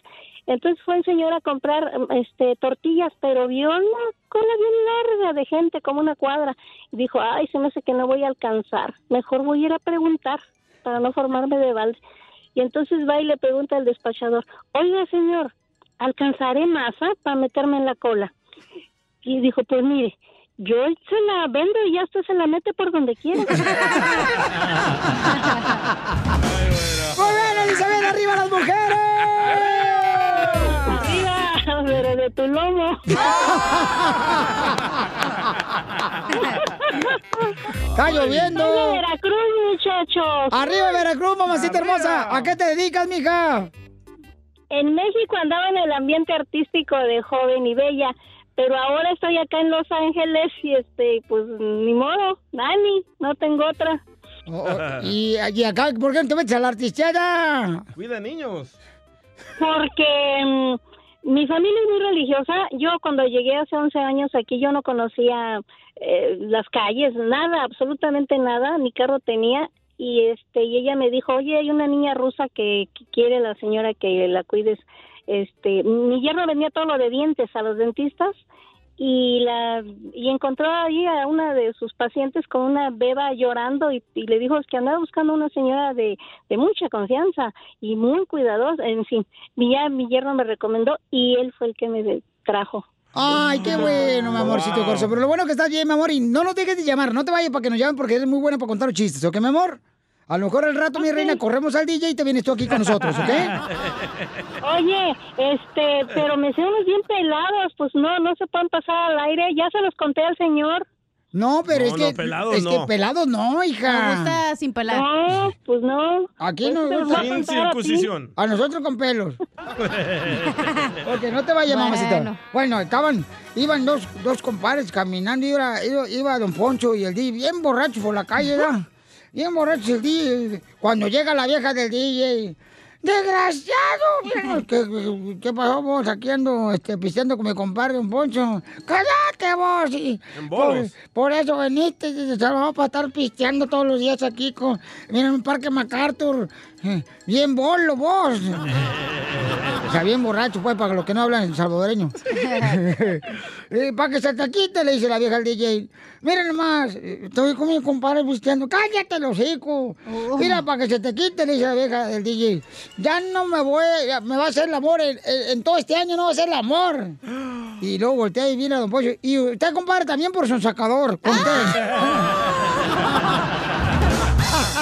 Entonces fue el señor a comprar este tortillas, pero vio una cola bien larga de gente, como una cuadra. Y dijo, ay, se me hace que no voy a alcanzar. Mejor voy a ir a preguntar para no formarme de balde. Y entonces va y le pregunta al despachador, oiga señor, ¿alcanzaré masa para meterme en la cola? Y dijo, pues mire, yo se la vendo y ya usted se la mete por donde quiera. ¡Muy bien, Elizabeth! ¡Arriba las mujeres! Arriba, pero de tu lomo. ¡Está lloviendo! De Veracruz, muchachos. ¡Arriba Veracruz, mamacita hermosa! ¿A qué te dedicas, mija? En México andaba en el ambiente artístico de joven y bella, pero ahora estoy acá en Los Ángeles y este, pues ni modo, Dani, no tengo otra. Oh, oh, y, y acá, ¿por qué no te metes a la artisteada? Cuida niños. Porque mm, mi familia es muy religiosa. Yo cuando llegué hace 11 años aquí, yo no conocía eh, las calles, nada, absolutamente nada, ni carro tenía. Y este y ella me dijo, oye, hay una niña rusa que, que quiere la señora que la cuides. Este, mi yerno vendía todo lo de dientes a los dentistas y la y encontró ahí a una de sus pacientes con una beba llorando y, y le dijo que andaba buscando una señora de, de mucha confianza y muy cuidadosa, en fin, mi, ya mi yerno me recomendó y él fue el que me de- trajo. Ay, qué bueno, mi amorcito corso. Pero lo bueno que estás bien, mi amor, y no nos dejes de llamar, no te vayas para que nos llamen porque eres muy buena para contar los chistes, ¿ok, mi amor? A lo mejor al rato, mi reina, corremos al DJ y te vienes tú aquí con nosotros, ¿ok? Oye, este, pero me sé unos bien pelados, pues no, no se pueden pasar al aire, ya se los conté al señor. No, pero No, es que. no, pelados es que no. pelados no, hija. Me gusta sin pelar. No, pues no. Aquí Pues nos gusta. a Sin a circuncisión. A nosotros con pelos. Ok, no te vayas, Bueno. mamacita. Bueno, estaban, iban dos, dos compadres caminando, iba, iba, iba Don Poncho y el DJ bien borracho por la calle, ¿verdad? Bien borracho el DJ. Cuando llega la vieja del DJ, ¡desgraciado! ¿Qué, qué pasó vos? Aquí ando este, pisteando con mi compadre Don Poncho. ¡Cállate vos! Y En por, por eso veniste, dice, se lo vamos a estar pisteando todos los días aquí con, mira, en un parque MacArthur. Eh, Bien bolo vos. O sea, bien borracho, pues, para los que no hablan salvadoreño. Eh, para que se te quite, le dice la vieja al DJ. Miren nomás, estoy con mi compadre pisteando. Cállate, los hijos. Mira, para que se te quite, le dice la vieja del DJ. Ya no me voy, me va a hacer el amor. En, todo este año no va a ser el amor. Y luego voltea y viene a Don Pollo. Y usted, compadre, también por su sacador. Con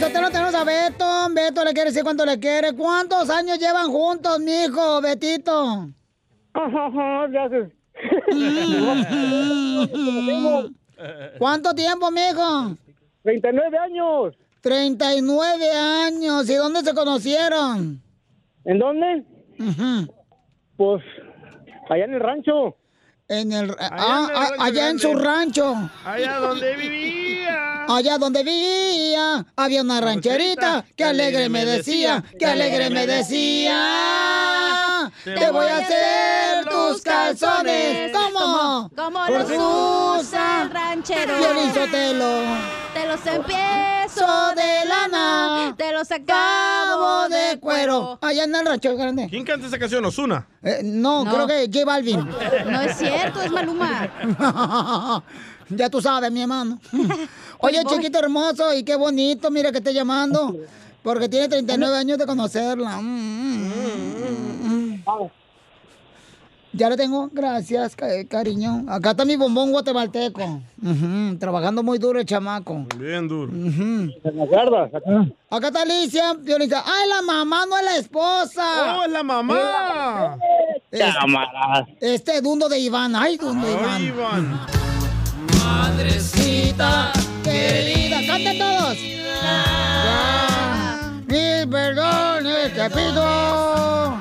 Sotelo, tenemos a Beto. Beto le quiere decir cuánto le quiere. ¿Cuántos años llevan juntos, mijo, Betito? ¿Cuánto tiempo, mijo? 39 años. 39 años. ¿Y dónde se conocieron? ¿En dónde? Pues allá en el rancho. En el, ah, en el ah, allá en su rancho. Allá donde vivía. Allá donde vivía había una rancherita que alegre me decía, que alegre me decía. Te voy a hacer tus calzones. ¿Cómo? Como los usa el ranchero. Violín Sotelo. Te los empiezo de lana, te los acabo de cuero. Allá en el rancho grande. ¿Quién canta esa canción? ¿Osuna? Eh, no, No. creo que J Balvin. No es cierto, es Maluma. ya tú sabes, mi hermano. Oye, chiquito hermoso, y qué bonito, mira que esté llamando. Porque tiene 39 años de conocerla. Mm, mm, mm, mm. Ya lo tengo, gracias, ca- cariño. Acá está mi bombón guatemalteco. Trabajando muy duro el chamaco. Bien duro. ¿Me acuerdas? Acá. acá está Alicia, Violeta. ¡Ay, la mamá, no es la esposa! ¡Oh, es la mamá! Cámaras. Este dundo de Iván. ¡Ay, dundo de Iván! Iván. Madrecita querida. ¡Canten todos! Ya, Mil perdones te pido.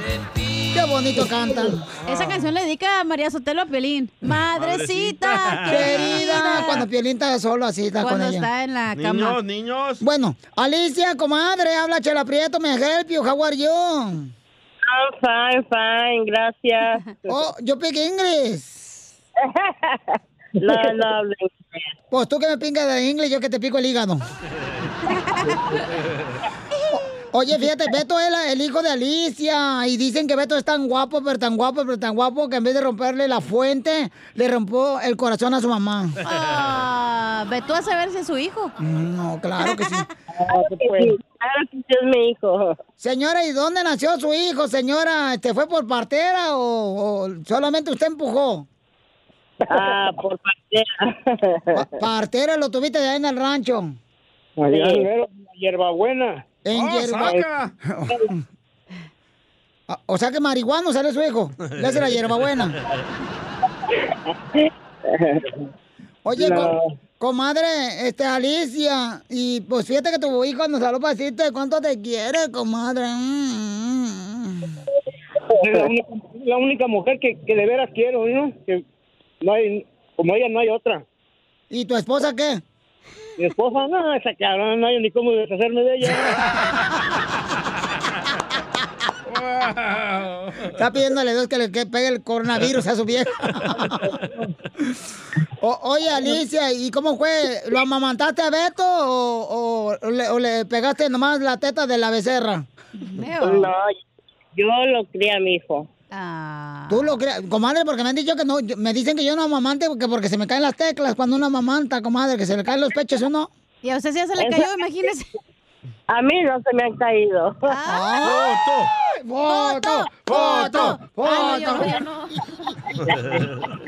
¡Qué bonito cantan! Esa canción le dedica a María Sotelo a Piolín. Madrecita Querida, cuando Piolín está solo así, está Cuando con ella. está en la cama. Niños, niños. Bueno, Alicia, comadre, habla Chela Prieto, me help you, how are you? I'm fine, fine, gracias. Oh, yo speak English. No, no hablo Pues tú que me pingas de inglés, yo que te pico el hígado. Oye, fíjate, Beto es la- el hijo de Alicia y dicen que Beto es tan guapo, pero tan guapo, pero tan guapo que en vez de romperle la fuente, le rompió el corazón a su mamá. Ah, ve tú a saber si es su hijo. No, claro que sí. Claro que sí es mi hijo. Señora, ¿y dónde nació su hijo, señora? ¿Te fue por partera o, o solamente usted empujó? Ah, por partera. Pa- partera lo tuviste allá en el rancho. Allá Sí. en la hierbabuena. En Oh, hierba. saca. Ah, O sea que marihuano sale su hijo. Le hace la hierbabuena. Oye, No. comadre, este Alicia, y pues fíjate que tu hijo nos habló para decirte cuánto te quiere, comadre. Mm, la única, la única mujer que, que de veras quiero, ¿no? Que no hay, como ella no hay otra. ¿Y tu esposa qué? Mi esposa, no, esa cabrona, no hay ni cómo deshacerme de ella. Está pidiéndole a Dios que le que pegue el coronavirus a su vieja. O- oye, Alicia, ¿y cómo fue? ¿Lo amamantaste a Beto o, o le, o le pegaste nomás la teta de la becerra? No, yo lo crié a mi hijo. Tú lo crees, comadre, porque me han dicho que no, yo- me dicen que yo no amamante porque, porque se me caen las teclas cuando uno amamanta, comadre, que se le caen los pechos uno. Y a usted ya se le cayó, imagínese. A mí no se me han caído. ¡Foto! ¡Foto! ¡Foto! yo no.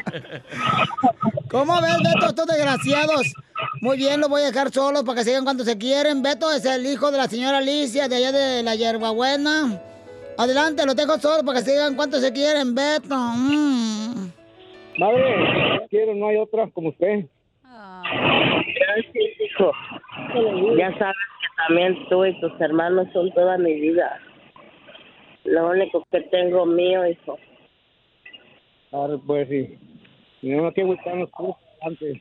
¿Cómo ves, Beto, estos desgraciados? Muy bien, los voy a dejar solos para que sigan cuando se quieren. Beto es el hijo de la señora Alicia, de allá de la Hierbabuena. Adelante, los dejo solos para que sigan cuánto se quieren, Beto. Mm. Madre, quiero, no hay otra como usted. Gracias, hijo. Ya sabes que también tú y tus hermanos son toda mi vida. Lo único que tengo mío, hijo. Ahora, pues sí. No que buscarnos por antes.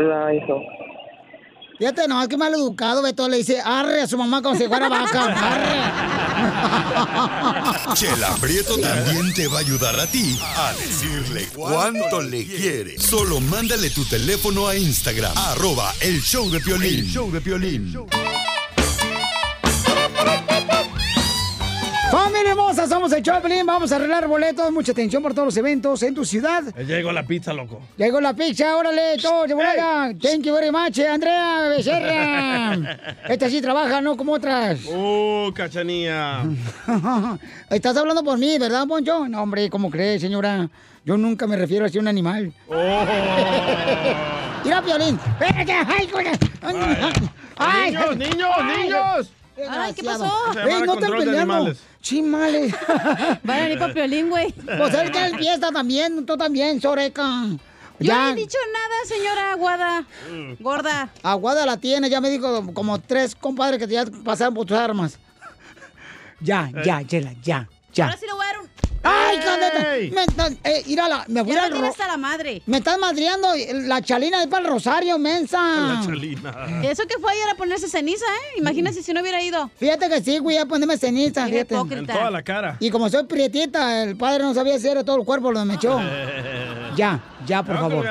No, hijo. Fíjate, no, es que mal educado, Beto le dice arre a su mamá como si fuera vaca. Arre. Chela Prieto también te va a ayudar a ti a decirle cuánto le quiere. Solo mándale tu teléfono a Instagram, arroba el show de Piolín. El show de Piolín. Familia hermosa, somos el Choplin. Vamos a arreglar boletos. Mucha atención por todos los eventos en tu ciudad. Llegó la pizza, loco. Llegó la pizza, órale, todos de volada. Thank you very much, Andrea Becerra. Esta sí trabaja, no como otras. Oh, cachanía. Estás hablando por mí, ¿verdad, Poncho? No, hombre, ¿cómo crees, señora? Yo nunca me refiero a ser un animal. Oh. Mira, Piolín. Ay, coño. Ay, Niños, niños, niños. Ay, ¿qué pasó? Ey, no están peleando. Chimales. Van a venir para Piolín, güey. Pues él que fiesta también, tú también, Soreca. Yo no he dicho nada, señora Aguada. Gorda. Aguada la tiene, ya me dijo como tres compadres que ya pasaron por tus armas. Ya, ya, Chela, ya, ya. Ahora sí le voy a dar un... ¡Ay, cállate! Me, están- eh, írala, me voy Ya ro- hasta la madre. Me estás madreando. La chalina es para el rosario, mensa. La chalina. Eso que fue ayer a ponerse ceniza, ¿eh? Imagínate si no hubiera ido. Fíjate que sí, güey, a ponerme ceniza, Mira, fíjate. hipócrita. En toda la cara. Y como soy prietita, el padre no sabía si era todo el cuerpo lo me echó. Ya, ya, por a favor.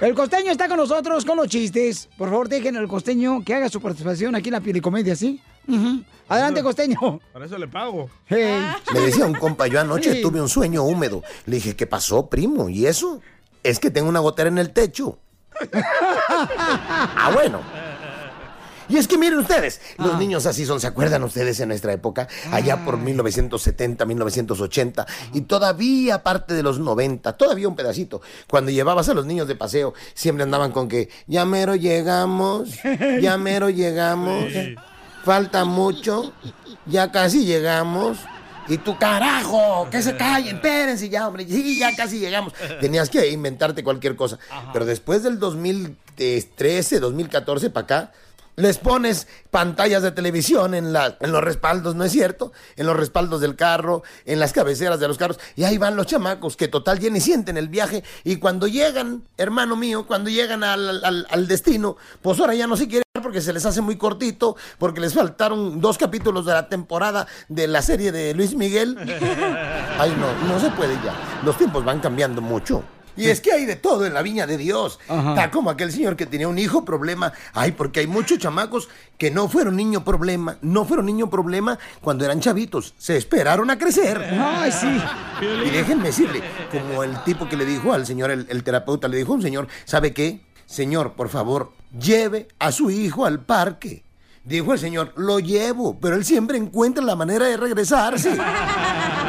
El costeño, está con nosotros con los chistes. Por favor, dejen al costeño que haga su participación aquí en la Pielicomedia, ¿sí? Adelante, costeño. Para eso le pago. Hey. Me decía un compa, yo anoche Sí. tuve un sueño húmedo. Le dije, ¿qué pasó, primo? ¿Y eso? Es que tengo una gotera en el techo. ah, bueno. Y es que miren ustedes, los niños así son, ¿se acuerdan ustedes en nuestra época? Allá por 1970, 1980 y todavía parte de los 90, todavía un pedacito. Cuando llevabas a los niños de paseo, siempre andaban con que, ya mero llegamos, ya mero llegamos, falta mucho, ya casi llegamos. Y tú, carajo, que se callen, espérense ya, hombre. Sí, ya casi llegamos. Tenías que inventarte cualquier cosa. Pero después del 2013, 2014 para acá, les pones pantallas de televisión en, la, en los respaldos, ¿no es cierto? En los respaldos del carro, en las cabeceras de los carros. Y ahí van los chamacos que total ya ni sienten el viaje. Y cuando llegan, hermano mío, cuando llegan al, al- al destino, pues ahora ya no se quieren porque se les hace muy cortito, porque les faltaron dos capítulos de la temporada de la serie de Luis Miguel. Ay, no, no se puede ya. Los tiempos van cambiando mucho. Y es que hay de todo en la viña de Dios. Está como aquel señor que tenía un hijo problema. Ay, porque hay muchos chamacos que no fueron niño problema, no fueron niño problema cuando eran chavitos. Se esperaron a crecer. Ay, sí. Y déjenme decirle, como el tipo que le dijo al señor, el, el terapeuta, le dijo a un señor, ¿sabe qué? Señor, por favor, lleve a su hijo al parque. Dijo el señor, lo llevo, pero él siempre encuentra la manera de regresarse.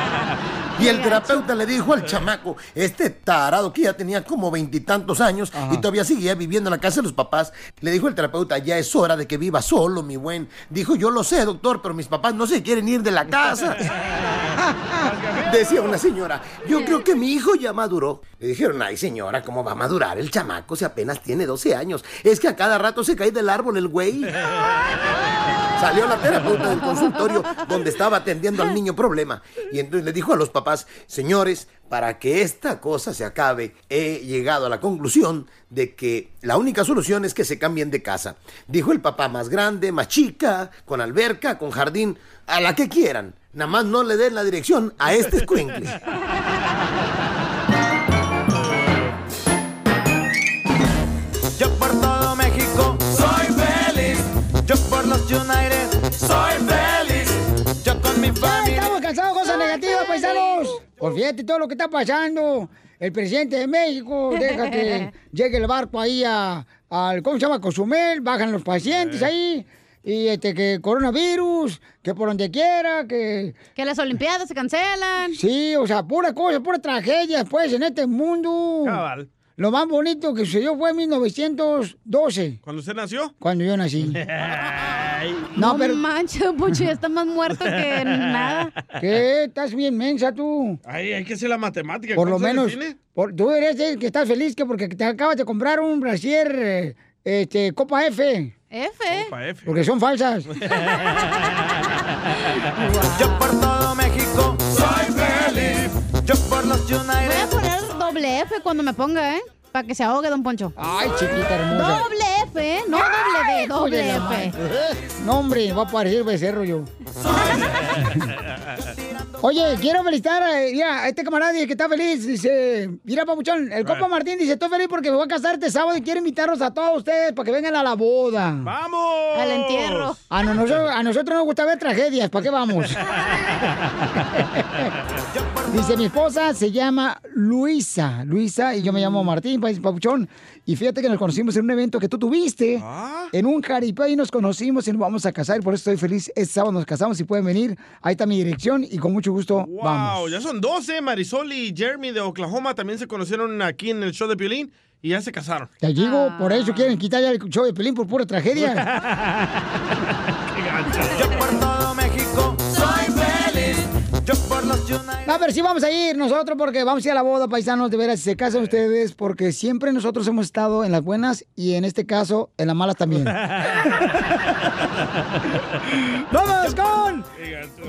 Y el terapeuta le dijo al chamaco, este tarado que ya tenía como veintitantos años y todavía seguía viviendo en la casa de los papás, le dijo el terapeuta, ya es hora de que viva solo, mi buen. Dijo, yo lo sé, doctor, pero mis papás no se quieren ir de la casa. Decía una señora, yo creo que mi hijo ya maduró. Le dijeron, ay señora, ¿cómo va a madurar el chamaco si apenas tiene 12 años? Es que a cada rato se cae del árbol el güey. Salió la terapeuta del consultorio donde estaba atendiendo al niño problema. Y entonces le dijo a los papás, señores, para que esta cosa se acabe, he llegado a la conclusión de que la única solución es que se cambien de casa. Dijo el papá más grande, más chica, con alberca, con jardín, a la que quieran. Nada más no le den la dirección a este escuincle. Yo por todo México soy feliz. Yo por los United soy feliz. De cosas negativas, paisanos. Pues fíjate todo lo que está pasando. El presidente de México deja que llegue el barco ahí a, al, ¿cómo se llama? Cozumel, bajan los pacientes ahí. Y este, que coronavirus, que por donde quiera, que... Que las olimpiadas se cancelan. Sí, o sea, pura cosa, pura tragedia, pues, en este mundo. Cabal. Lo más bonito que sucedió fue en 1912, ¿Cuándo usted nació? cuando yo nací. No, No, pero- manches, Pucho, ya está más muerto que nada. ¿Qué? Estás bien mensa tú. Ay, hay que hacer la matemática. Por lo ¿Cuántos años menos, tiene? por- tú eres el que estás feliz que porque te acabas de comprar un brasier eh, este, Copa F. F. Copa F. Porque son falsas. Yo por todo México por los Voy a United. poner doble F cuando me ponga, ¿eh? Para que se ahogue, don Poncho. Ay, chiquita hermosa. Doble F, ¿eh? No doble D, doble F. No, hombre, va a parecer becerro yo. Oye, quiero felicitar a, mira, a este camarada que está feliz. Dice, mira, Papuchón, el Copa Martín dice, estoy feliz porque me voy a casar este sábado y quiero invitarlos a todos ustedes para que vengan a la boda. ¡Vamos! Al entierro. A, no- nosotros, a nosotros nos gusta ver tragedias, ¿para qué vamos? Dice, mi esposa se llama Luisa, Luisa, y yo me llamo Martín, país papuchón. Y fíjate que nos conocimos en un evento que tú tuviste, en un jaripeo, y nos conocimos y nos vamos a casar, y por eso estoy feliz. Este sábado nos casamos, si pueden venir, ahí está mi dirección, y con mucho gusto Wow, vamos. ya son 12. Marisol y Jeremy de Oklahoma también se conocieron aquí en el show de Piolín y ya se casaron. Te digo, por eso quieren quitar ya el show de Pelín por pura tragedia. Yo por A ver, sí vamos a ir nosotros porque vamos a ir a la boda, paisanos, de veras, si se casan ustedes, porque siempre nosotros hemos estado en las buenas y en este caso en las malas también. ¡Vamos con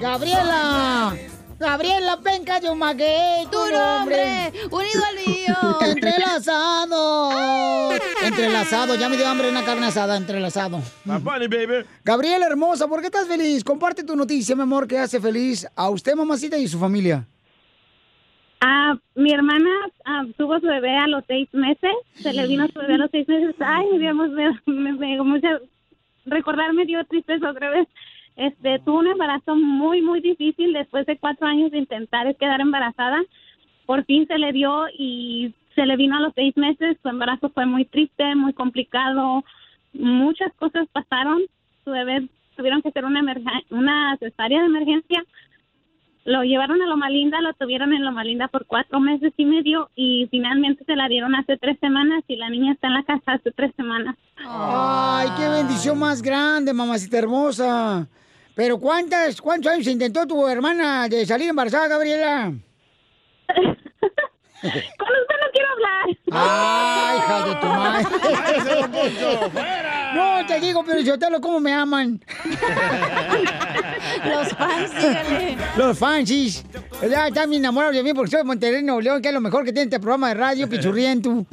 Gabriela! Gabriela Penca Yumaguey, tu nombre. unido al mío. Entrelazado. Entrelazado, ya me dio hambre una carne asada, entrelazado. Bad Bunny, baby. Gabriela hermosa, ¿por qué estás feliz? Comparte tu noticia, mi amor, que hace feliz a usted, mamacita, y su familia. Ah, mi hermana ah, tuvo su bebé a los seis meses, se le vino su bebé a los seis meses. Ay, digamos, me, me, me dio mucha, recordar me dio tristeza otra vez. Este, tuvo un embarazo muy, muy difícil después de cuatro años de intentar quedar embarazada. Por fin se le dio y se le vino a los seis meses. Su embarazo fue muy triste, muy complicado. Muchas cosas pasaron su bebé tuvieron que hacer una, una cesárea de emergencia. Lo llevaron a Loma Linda, lo tuvieron en Loma Linda por cuatro meses y medio y finalmente se la dieron hace tres semanas y la niña está en la casa hace tres semanas. Ay, qué bendición más grande, mamacita hermosa. Pero ¿cuántas, ¿cuántos años intentó tu hermana de salir embarazada, Gabriela? Con usted no quiero hablar. Ay, hija de tu madre. No, te digo, pero yo te lo cómo me aman. Los fans, dígale. Los fansis. Ya están enamorados de mí porque soy de Monterrey, Nuevo León, que es lo mejor que tiene este programa de radio, Pichurriento.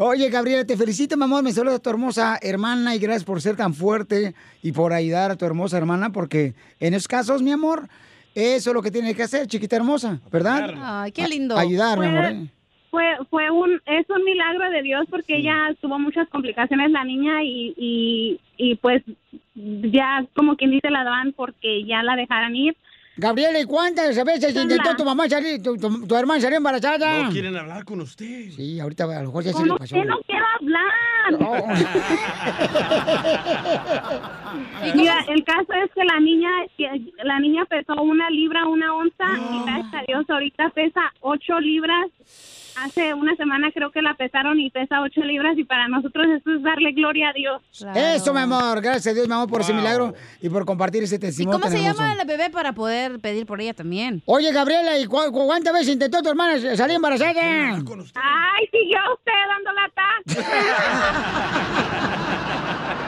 Oye, Gabriela, te felicito, mi amor. Me saluda a tu hermosa hermana y gracias por ser tan fuerte y por ayudar a tu hermosa hermana, porque en esos casos, mi amor, eso es lo que tiene que hacer, chiquita hermosa, ¿verdad? Ay, qué lindo. A- ayudar, mi Fue- amor. ¿eh? Fue, fue un, es un milagro de Dios porque ella tuvo muchas complicaciones la niña y, y, y pues ya como quien dice la daban porque ya la dejaran ir. Gabriela, ¿y cuántas veces Son intentó tu mamá salir, tu, tu- tu hermana salir embarazada? No quieren hablar con usted. Sí, ahorita a lo mejor ya se le pasó. usted no quiero hablar. Mira, el caso es que la niña, que la niña pesó una libra, una onza y gracias a Dios ahorita pesa ocho libras. Hace una semana creo que la pesaron y pesa ocho libras y para nosotros eso es darle gloria a Dios. Eso, mi amor. Gracias a Dios, mi amor, por ese milagro y por compartir ese ¿Y testimonio. cómo tan se hermoso. llama la bebé para poder pedir por ella también? Oye, Gabriela, ¿y cu- cu- cuántas veces intentó tu hermana salir embarazada? Ay, siguió usted dando lata.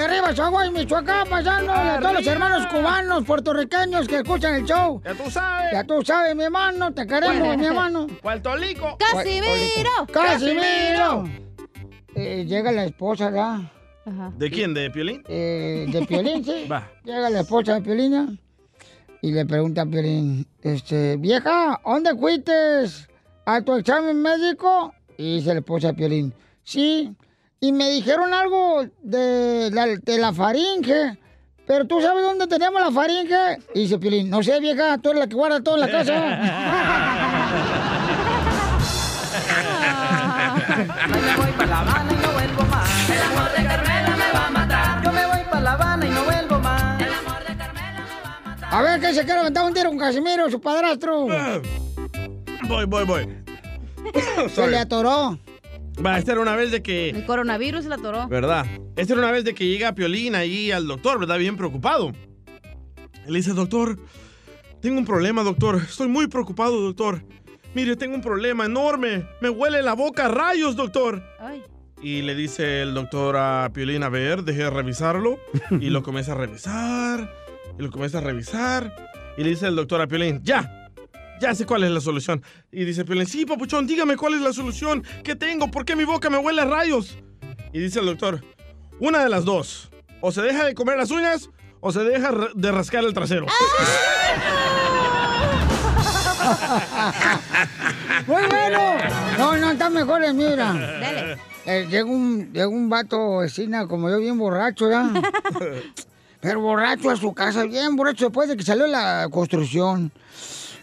Arriba, Chihuahua, Michoacán, pasando. Y a todos los hermanos cubanos, puertorriqueños que escuchan el show. Ya tú sabes. Ya tú sabes, mi hermano, te queremos, mi hermano. Puerto Rico. ¡Casimiro! ¡Casimiro! Eh, llega la esposa, ¿verdad? ¿De quién? ¿De Piolín? Eh, de Piolín, sí. Va. Llega la esposa de Piolín y le pregunta a Piolín, este, vieja, ¿dónde fuiste a tu examen médico? Y dice la esposa de Piolín, sí, y me dijeron algo de la, de la faringe, pero ¿tú sabes dónde tenemos la faringe? Y dice Piolín, no sé, vieja, tú eres la que guarda todo en la casa. me voy para La Habana y no vuelvo más. El amor de Carmela me va a matar. Yo me voy para La Habana y no vuelvo más. A ver, que se quiere aventar un tiro con Casimiro, su padrastro. Voy, voy, voy. Se le atoró. Va, esta era una vez de que... El coronavirus la atoró. ¿Verdad? Esta era una vez de que llega Piolín ahí al doctor, ¿verdad? Bien preocupado. Él dice, doctor, tengo un problema, doctor. Estoy muy preocupado, doctor. Mire, tengo un problema enorme. Me huele la boca a rayos, doctor. Ay. Y le dice el doctor a Piolín, a ver, deje de revisarlo. Y lo comienza a revisar. Y lo comienza a revisar. Y le dice el doctor a Piolín, ya, ya sé cuál es la solución. Y dice Piolín, sí, papuchón, dígame cuál es la solución. ¿Qué tengo? ¿Por qué mi boca me huele a rayos? Y dice el doctor, una de las dos. O se deja de comer las uñas o se deja de rascar el trasero. ¡Muy bueno! No, no, está mejor mira. Dale. Eh, llega, un, llega un vato vecina como yo, bien borracho, ¿ya? Pero borracho a su casa, bien borracho después de que salió la construcción.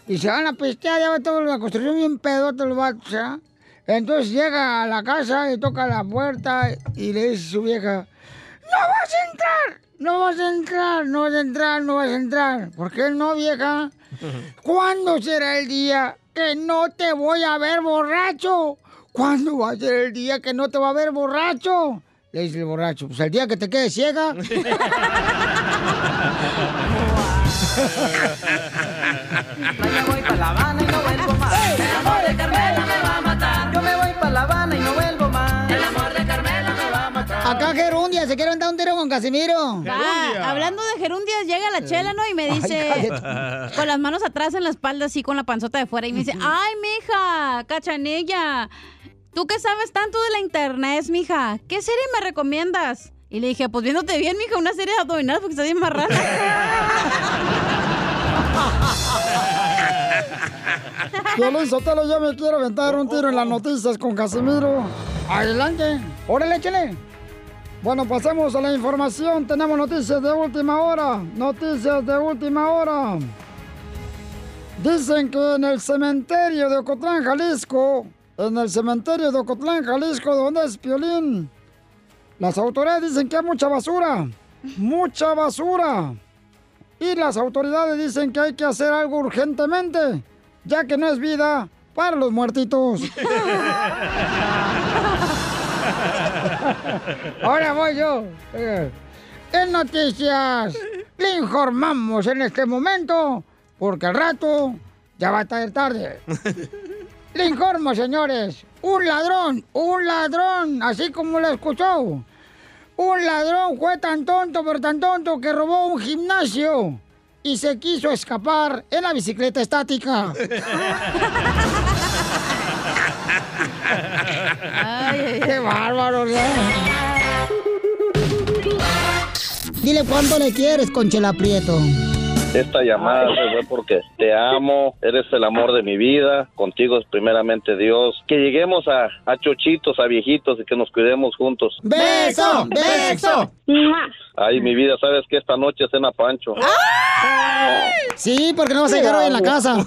Y se van a pistear, ya va toda la construcción bien pedote los vatos, ¿ya? Entonces llega a la casa y toca la puerta y le dice a su vieja, ¡No vas a entrar! ¡No vas a entrar! ¡No vas a entrar! ¡No vas a entrar! ¿Por qué no, vieja? ¿Cuándo será el día que no te voy a ver borracho? ¿Cuándo va a ser el día que no te va a ver borracho? Le dice el borracho, pues el día que te quedes ciega. Me voy para La Habana y no vuelvo más. El amor de Carmela me va a matar. Yo me voy para La Habana y no vuelvo más. El amor de Carmela me va a matar. Acá Gerundia, se quieren dar un tiro con Casimiro. Hablando de gerundias, llega la chela, ¿no? Y me dice, Ay, con las manos atrás en la espalda, así con la panzota de fuera, y me dice, ay, mija, cachanilla, tú que sabes tanto de la internet, mija, ¿qué serie me recomiendas? Y le dije, pues viéndote bien, mija, una serie de abdominales porque estás bien marrana. Violín Sotelo, yo me quiero aventar un tiro en las noticias con Casimiro. Adelante. Órale, échale. Bueno, pasemos a la información. Tenemos noticias de última hora. Noticias de última hora. Dicen que en el cementerio de Ocotlán, Jalisco, en el cementerio de Ocotlán, Jalisco, donde es Piolín, las autoridades dicen que hay mucha basura. Mucha basura. Y las autoridades dicen que hay que hacer algo urgentemente, ya que no es vida para los muertitos. Ahora voy yo. Eh, En noticias, le informamos en este momento, porque al rato ya va a estar tarde. Le informo, señores, un ladrón, un ladrón, así como lo escuchó. Un ladrón fue tan tonto, pero tan tonto que robó un gimnasio y se quiso escapar en la bicicleta estática. ¡Qué bárbaro! ¿no? Dile cuánto le quieres, Conchela Prieto. Esta llamada se fue porque te amo, eres el amor de mi vida, contigo es primeramente Dios. Que lleguemos a, a chochitos, a viejitos y que nos cuidemos juntos. ¡Beso! ¡Beso! Ay, mi vida, sabes que esta noche cena Pancho. Sí, porque no vas a llegar hoy en la casa.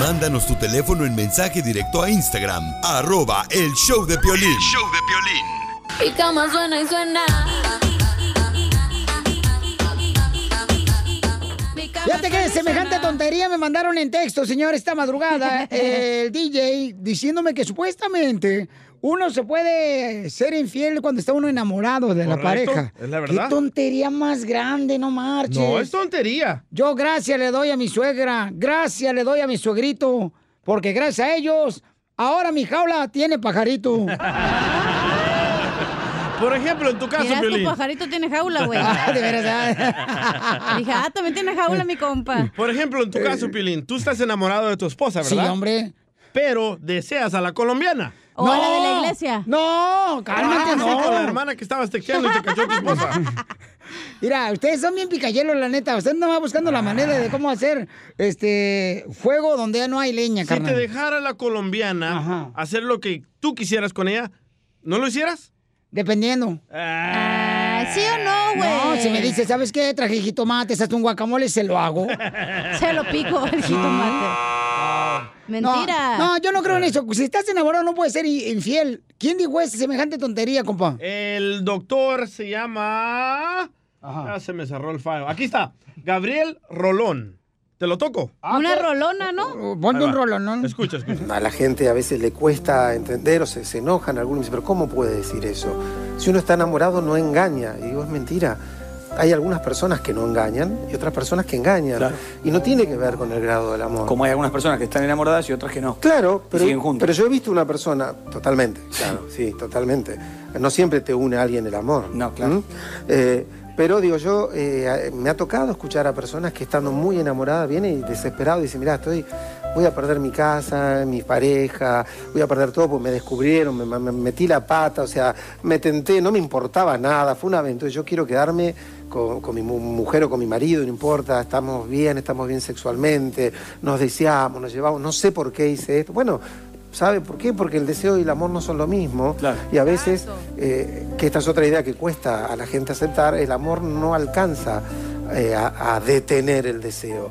Mándanos tu teléfono en mensaje directo a Instagram, arroba el show de Piolín. show de Mi cama suena y suena. Fíjate que semejante tontería me mandaron en texto, señor, esta madrugada, el DJ, diciéndome que supuestamente uno se puede ser infiel cuando está uno enamorado de la pareja. es la verdad. Qué tontería más grande, no marches. No, es tontería. Yo gracias le doy a mi suegra, gracias le doy a mi suegrito, porque gracias a ellos, ahora mi jaula tiene pajarito. Por ejemplo, en tu caso, Mira, tu Piolín. pajarito tiene jaula, güey. Ah, de veras. Dije, ah, también tiene jaula mi compa. Por ejemplo, en tu caso, Pilín, tú estás enamorado de tu esposa, Sí, ¿verdad? hombre. Pero deseas a la colombiana. O a la de la iglesia. No, cálmate, sí, no. con la hermana que estabas tequeando y te cachó tu esposa. Mira, ustedes son bien picayelos, la neta. Ustedes no van buscando la manera de cómo hacer este fuego donde ya no hay leña, Si carnal. te dejara la colombiana hacer lo que tú quisieras con ella, ¿no lo hicieras? Dependiendo. Ah, ¿Sí o no, güey? No, si me dice, ¿sabes qué? Traje jitomates, hasta un guacamole, se lo hago. Se lo pico el jitomate. Mentira. No, no, yo no creo en eso. Si estás enamorado no puedes ser infiel. ¿Quién dijo esa semejante tontería, compa? El doctor se llama... Ah, se me cerró el fallo. Aquí está. Gabriel Rolón. ¿Te lo toco? Una rolona, ¿no? Ponte Ahí un va. rolón, ¿no? Escucha, escucha. A la gente a veces le cuesta entender o se, se enojan algunos, dicen, pero ¿cómo puede decir eso? Si uno está enamorado no engaña. Y digo, es mentira. Hay algunas personas que no engañan y otras personas que engañan. Y no tiene que ver con el grado del amor. Como hay algunas personas que están enamoradas y otras que no. Claro, pero, siguen juntos. pero yo he visto una persona, totalmente, claro, sí, totalmente. No siempre te une a alguien el amor. No, claro. Pero digo, yo eh, me ha tocado escuchar a personas que estando muy enamoradas vienen y desesperados y dicen, mira, estoy, voy a perder mi casa, mi pareja, voy a perder todo porque me descubrieron, me, me- me metí la pata, o sea, me tenté, no me importaba nada, fue una aventura, yo quiero quedarme con, con mi mu- mujer o con mi marido, no importa, estamos bien, estamos bien sexualmente, nos deseamos, nos llevamos, no sé por qué hice esto. Bueno, ¿sabe por qué? Porque el deseo y el amor no son lo mismo. Y a veces, eh, que esta es otra idea que cuesta a la gente aceptar, el amor no alcanza eh, a, a detener el deseo.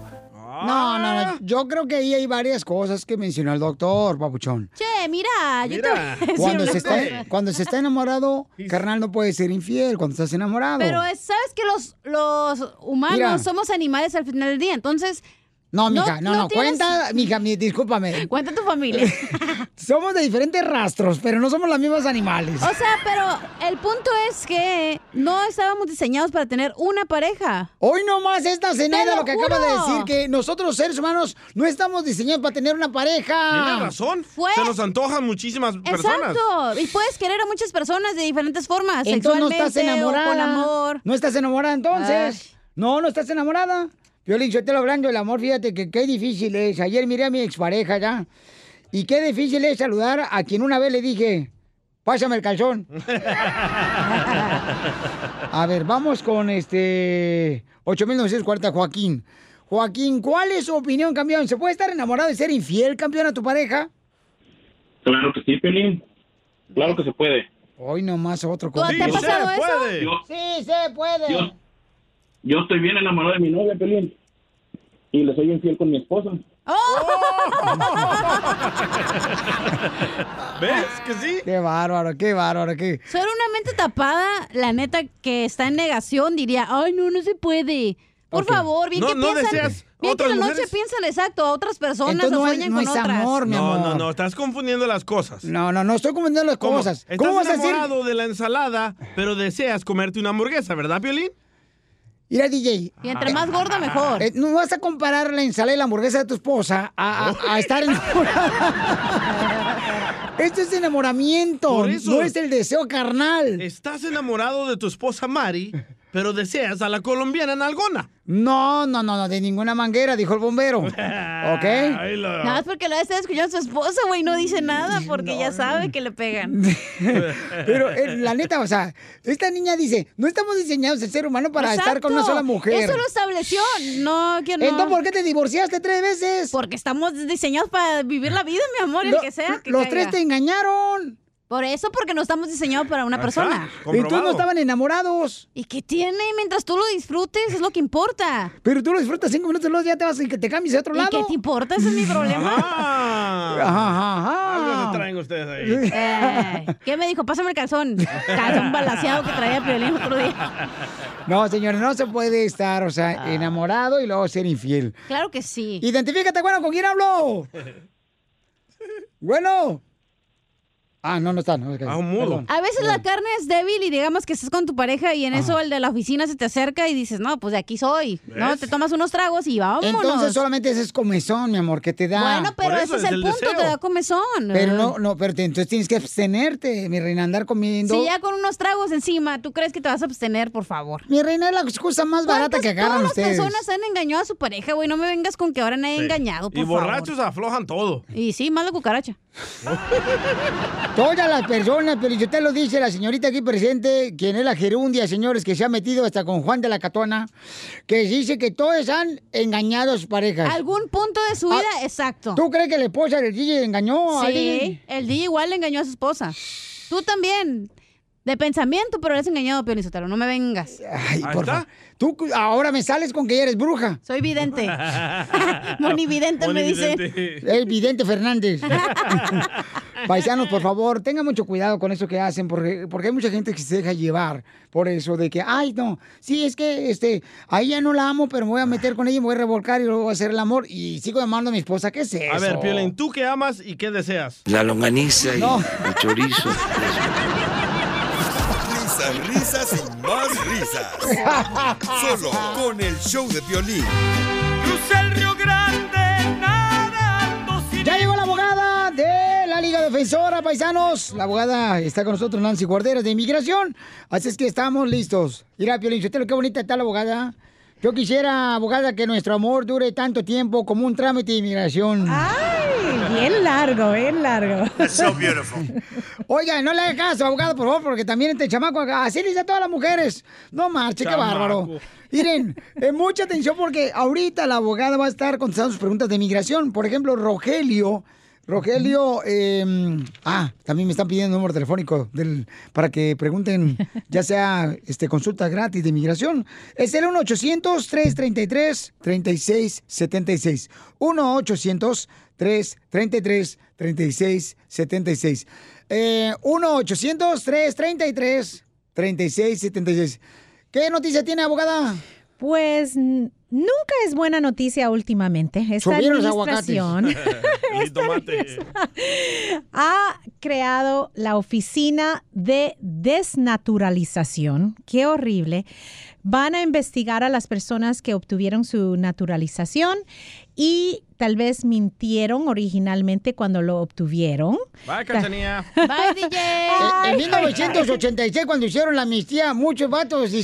No, no, no. Yo creo que ahí hay varias cosas que mencionó el doctor, papuchón. Che, mira, yo te voy a decir Cuando una se, está, cosa. cuando se está enamorado, carnal, no puede ser infiel cuando estás enamorado. Pero es- sabes que los, los humanos Mira. somos animales al final del día, entonces. No, mija, no, no, tienes- cuenta, mija, mi- discúlpame. Cuenta tu familia. somos de diferentes rastros, pero no somos los mismos animales. O sea, pero el punto es que no estábamos diseñados para tener una pareja. Hoy nomás esta Zenaida Te lo que acaba de decir, que nosotros seres humanos no estamos diseñados para tener una pareja. Tienes razón. Se nos antojan muchísimas personas. Exacto. Y puedes querer a muchas personas de diferentes formas. Entonces no estás enamorada. o con amor. No estás enamorada entonces. No, no estás enamorada. Violín, yo te lo hablando del amor, fíjate que qué difícil es. Ayer miré a mi expareja ya. Y qué difícil es saludar a quien una vez le dije, pásame el calzón. A ver, vamos con este 8940, Joaquín. Joaquín, ¿cuál es su opinión, campeón? ¿Se puede estar enamorado de ser infiel, campeón, a tu pareja? Claro que sí, Pelín. Claro que se puede. Hoy nomás otro ¿Te ha Sí, pasado se eso? puede. Yo- Sí, se puede. Yo, yo estoy bien enamorado de mi novia, Pelín. Y le soy infiel con mi esposa. ¿Ves que sí? Qué bárbaro, qué bárbaro, qué. Ser una mente tapada, la neta que está en negación, diría, ay, no, no se puede. Por Ok. favor, bien No- que no piensan. deseas bien que la noche mujeres. piensan exacto a otras personas Entonces o no es- sueñan no con es otras. amor, mi No, amor. no, no, estás confundiendo las cosas. No, no, no estoy confundiendo las ¿Cómo? cosas. Estás ¿Cómo vas a decir? de la ensalada, pero deseas comerte una hamburguesa, ¿verdad, Piolín? Mira, DJ. Y entre más gorda, mejor. Eh, no vas a comparar la ensalada y la hamburguesa de tu esposa a, a- a estar enamorada. Esto es enamoramiento, Por eso. no es el deseo carnal. Estás enamorado de tu esposa Mari, pero deseas a la colombiana Nalgona. No, no, no, no, de ninguna manguera, dijo el bombero. ¿Ok? Nada más porque lo está escuchando a su esposa, güey, no dice nada porque ya sabe que le pegan. Pero eh, la neta, o sea, esta niña dice, no estamos diseñados el ser humano para estar con una sola mujer. Eso lo estableció. No, que no. Entonces, ¿por qué te divorciaste tres veces? Porque estamos diseñados para vivir la vida, mi amor, el que sea. que los caiga. tres te engañaron. Por eso, porque no estamos diseñados para una persona. Y tú no estaban enamorados. ¿Y qué tiene? Mientras tú lo disfrutes, es lo que importa. Pero tú lo disfrutas cinco minutos, luego ya te vas y que te cambies a otro ¿Y lado. qué te importa? Ese es mi problema. Ajá, ajá, ajá. Algo se traen ustedes ahí. Eh, ¿Qué me dijo? Pásame el calzón. Calzón balaseado que traía Piolín otro día. No, señores, no se puede estar, o sea, Ah. enamorado y luego ser infiel. Claro que sí. Identifícate, bueno, ¿con quién hablo? Bueno. Ah, no, no está. No, ok. Perdón. A veces la carne es débil y digamos que estás con tu pareja y en eso el de la oficina se te acerca y dices, no, pues de aquí soy. No, te tomas unos tragos y vámonos. Entonces solamente ese es comezón, mi amor, que te da. Bueno, pero ese es el, punto, te da comezón. Pero no, no, pero te- entonces tienes que abstenerte, mi reina, andar comiendo. Si ya con unos tragos encima, ¿tú crees que te vas a abstener, por favor? Mi reina es la excusa más barata que agarran Todas las ustedes. personas han engañado a su pareja, güey. No me vengas con que ahora nadie Sí. engañado, por Y favor. borrachos aflojan todo. Y sí, más la cucaracha. Todas las personas, pero si usted lo dice, la señorita aquí presente, quien es la gerundia, señores, que se ha metido hasta con Juan de la Catona, que dice que todos han engañado a sus parejas. Algún punto de su vida, exacto. Ah, ¿Tú crees que la esposa del DJ engañó a alguien? Sí, el DJ igual le engañó a su esposa. Tú también. De pensamiento, pero eres engañado, Pio Lizotero. No me vengas. Ay, por favor. Tú ahora me sales con que ya eres bruja. Soy vidente. Monividente me dicen. El vidente Fernández. Paisanos, por favor, tengan mucho cuidado con eso que hacen, porque, porque hay mucha gente que se deja llevar por eso de que, ay, no, sí, es que este, a ella no la amo, pero me voy a meter con ella y me voy a revolcar y luego voy a hacer el amor y sigo llamando a mi esposa. ¿Qué es eso? A ver, Piolín, ¿tú qué amas y qué deseas? La longaniza y No. el chorizo. Risas, risas y más risas. Solo con el show de violín. Crucé el Río Grande nadando sin Ya llegó la abogada de la Liga Defensora, paisanos. La abogada está con nosotros, Nancy Guarderas, de Inmigración. Así es que estamos listos. Mira, Piolín, qué bonita está la abogada. Yo quisiera, abogada, que nuestro amor dure tanto tiempo como un trámite de inmigración. Ay, bien largo, bien largo. So beautiful. Oiga, no le haga caso, abogado, por favor, porque también este chamaco, así le dice a todas las mujeres. No marche, qué bárbaro. Miren, eh, mucha atención porque ahorita la abogada va a estar contestando sus preguntas de migración. Por ejemplo, Rogelio. Rogelio, eh, ah, también me están pidiendo el número telefónico del, para que pregunten, ya sea este, consulta gratis de inmigración. Es el 1-800-333-3676. 1-800-333-3676. Eh, 1-800-333-3676. ¿Qué noticia tiene, abogada? Pues nunca es buena noticia últimamente. Esta Subieron administración ha creado la oficina de desnaturalización. Qué horrible. Van a investigar a las personas que obtuvieron su naturalización y tal vez mintieron originalmente cuando lo obtuvieron. Bye, Cachanía. Bye, DJ. En 1986, cuando hicieron la amnistía, muchos vatos se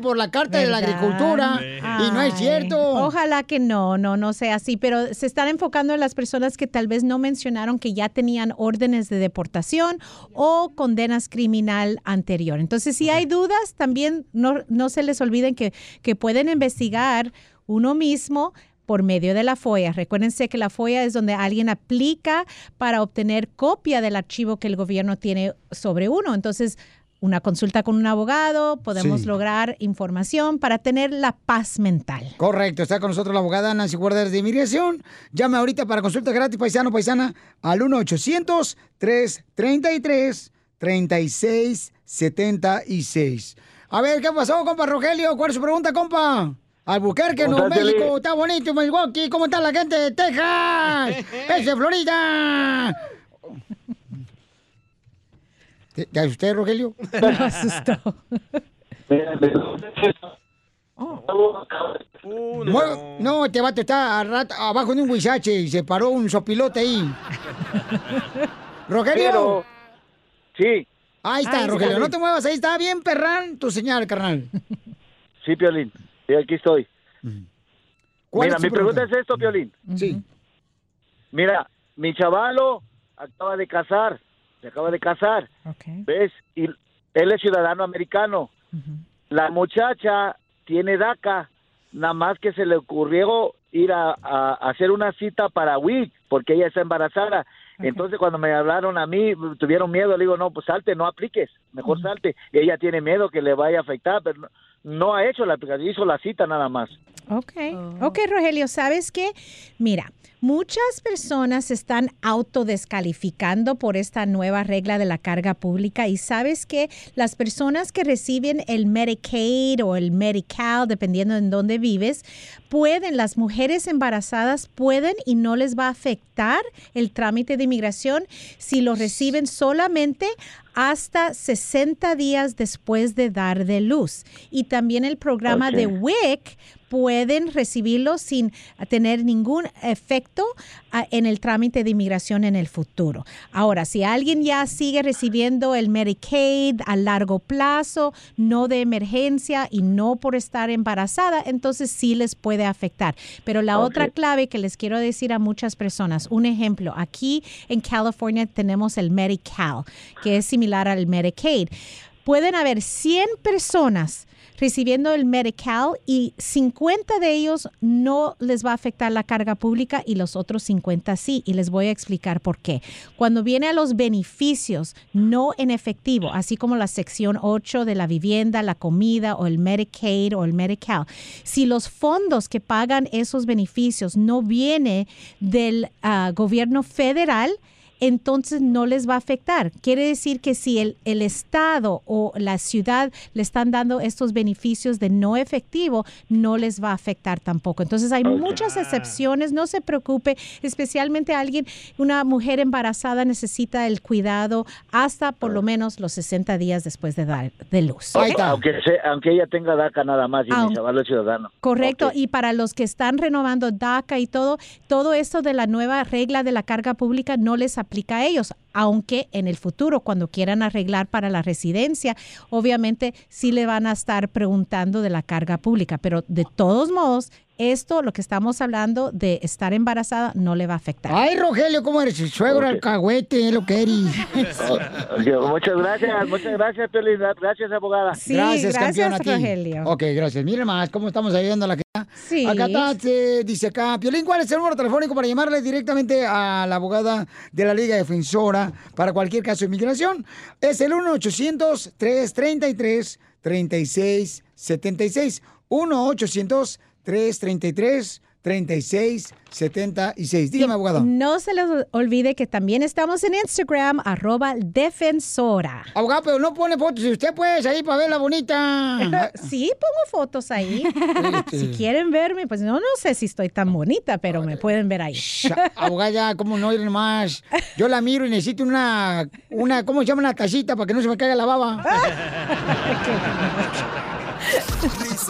por la Carta de la. Agricultura. Y no es cierto. Ojalá que no, no, no sea así, pero se están enfocando en las personas que tal vez no mencionaron que ya tenían órdenes de deportación o condenas criminal anterior. Entonces, si hay dudas, también no, no se les olviden que, que pueden investigar uno mismo por medio de la FOIA. Recuérdense que la FOIA es donde alguien aplica para obtener copia del archivo que el gobierno tiene sobre uno. Entonces, una consulta con un abogado, podemos Sí. lograr información para tener la paz mental. Correcto, está con nosotros la abogada Nancy Guarderas de Inmigración. Llame ahorita para consulta gratis, paisano, paisana, al 1-800-333-3676. A ver, ¿qué pasó, compa Rogelio? ¿Cuál es su pregunta, compa? Albuquerque, ¿Cómo Nuevo? México, está bonito, Milwaukee. ¿Cómo está la gente de Texas? ¡Es de Florida! ¿Te, te asusté, Rogelio? Me asustó. Mue- no. este vato está a rat- abajo de un huizache y se paró un sopilote ahí. Rogelio. Pero- Sí. Ahí está, Ay, Rogelio. sí. No te muevas, ahí está bien perrán tu señal, carnal. Sí, Piolín. Sí, aquí estoy. ¿Cuál Mira, es mi pregunta pregunta? es esto, Piolín. Sí. Mira, mi chavalo acaba de casar. Se acaba de casar. ¿Ves? Y él es ciudadano americano. La muchacha tiene DACA. Nada más que se le ocurrió ir a, a- a hacer una cita para WIC, porque ella está embarazada. Entonces, cuando me hablaron a mí, tuvieron miedo. Le digo, no, pues salte, no apliques. Mejor salte. Y ella tiene miedo que le vaya a afectar, pero no, no ha hecho la aplicación, hizo la cita nada más. Ok, ok, Rogelio, ¿sabes qué? Mira, muchas personas se están autodescalificando por esta nueva regla de la carga pública y sabes que las personas que reciben el Medicaid o el Medical, dependiendo en dónde vives, pueden, las mujeres embarazadas pueden y no les va a afectar el trámite de inmigración si lo reciben solamente hasta 60 días después de dar de luz. Y también el programa de. WIC pueden recibirlo sin tener ningún efecto ah, en el trámite de inmigración en el futuro. Ahora, si alguien ya sigue recibiendo el Medicaid a largo plazo, no de emergencia y no por estar embarazada, entonces sí les puede afectar. Pero la otra clave que les quiero decir a muchas personas, un ejemplo, aquí en California tenemos el Medi-Cal, que es similar al Medicaid. Pueden haber 100 personas recibiendo el Medi-Cal y 50 de ellos no les va a afectar la carga pública y los otros 50 sí. Y les voy a explicar por qué. Cuando viene a los beneficios no en efectivo, así como la sección 8 de la vivienda, la comida o el Medicaid o el Medi-Cal, si los fondos que pagan esos beneficios no viene del ah, gobierno federal, entonces no les va a afectar. Quiere decir que si el, el Estado o la ciudad le están dando estos beneficios de no efectivo, no les va a afectar tampoco. Entonces hay muchas excepciones, no se preocupe, especialmente alguien, una mujer embarazada necesita el cuidado hasta por lo menos los 60 días después de dar de luz. Aunque, se- aunque ella tenga DACA nada más y mi es ciudadano. Correcto, y para los que están renovando DACA y todo, todo esto de la nueva regla de la carga pública no les aplica a ellos, aunque en el futuro, cuando quieran arreglar para la residencia, obviamente sí le van a estar preguntando de la carga pública, pero de todos modos, esto, lo que estamos hablando de estar embarazada, no le va a afectar. Ay, Rogelio, ¿cómo eres? El suegro alcahuete, es lo que eres. Muchas gracias, muchas gracias, Piolín. Gracias, abogada. gracias, campeón, a ti. Ok, gracias. Miren más cómo estamos ayudando a la gente. Sí. Acá está, dice acá, Piolín, ¿cuál es el número telefónico para llamarle directamente a la abogada de la Liga Defensora para cualquier caso de inmigración? Es el 1-800-333-3676. 1-800-333-3676. Dígame, abogado. No se les olvide que también estamos en Instagram, arroba defensora. Abogado, pero no pone fotos. Si usted puede ahí para verla bonita. sí, pongo fotos ahí. si quieren verme, pues no, no sé si estoy tan bonita, pero me pueden ver ahí. Abogada, ya, ¿cómo no ir más? Yo la miro y necesito una, una, ¿cómo se llama? Una tacita para que no se me caiga la baba.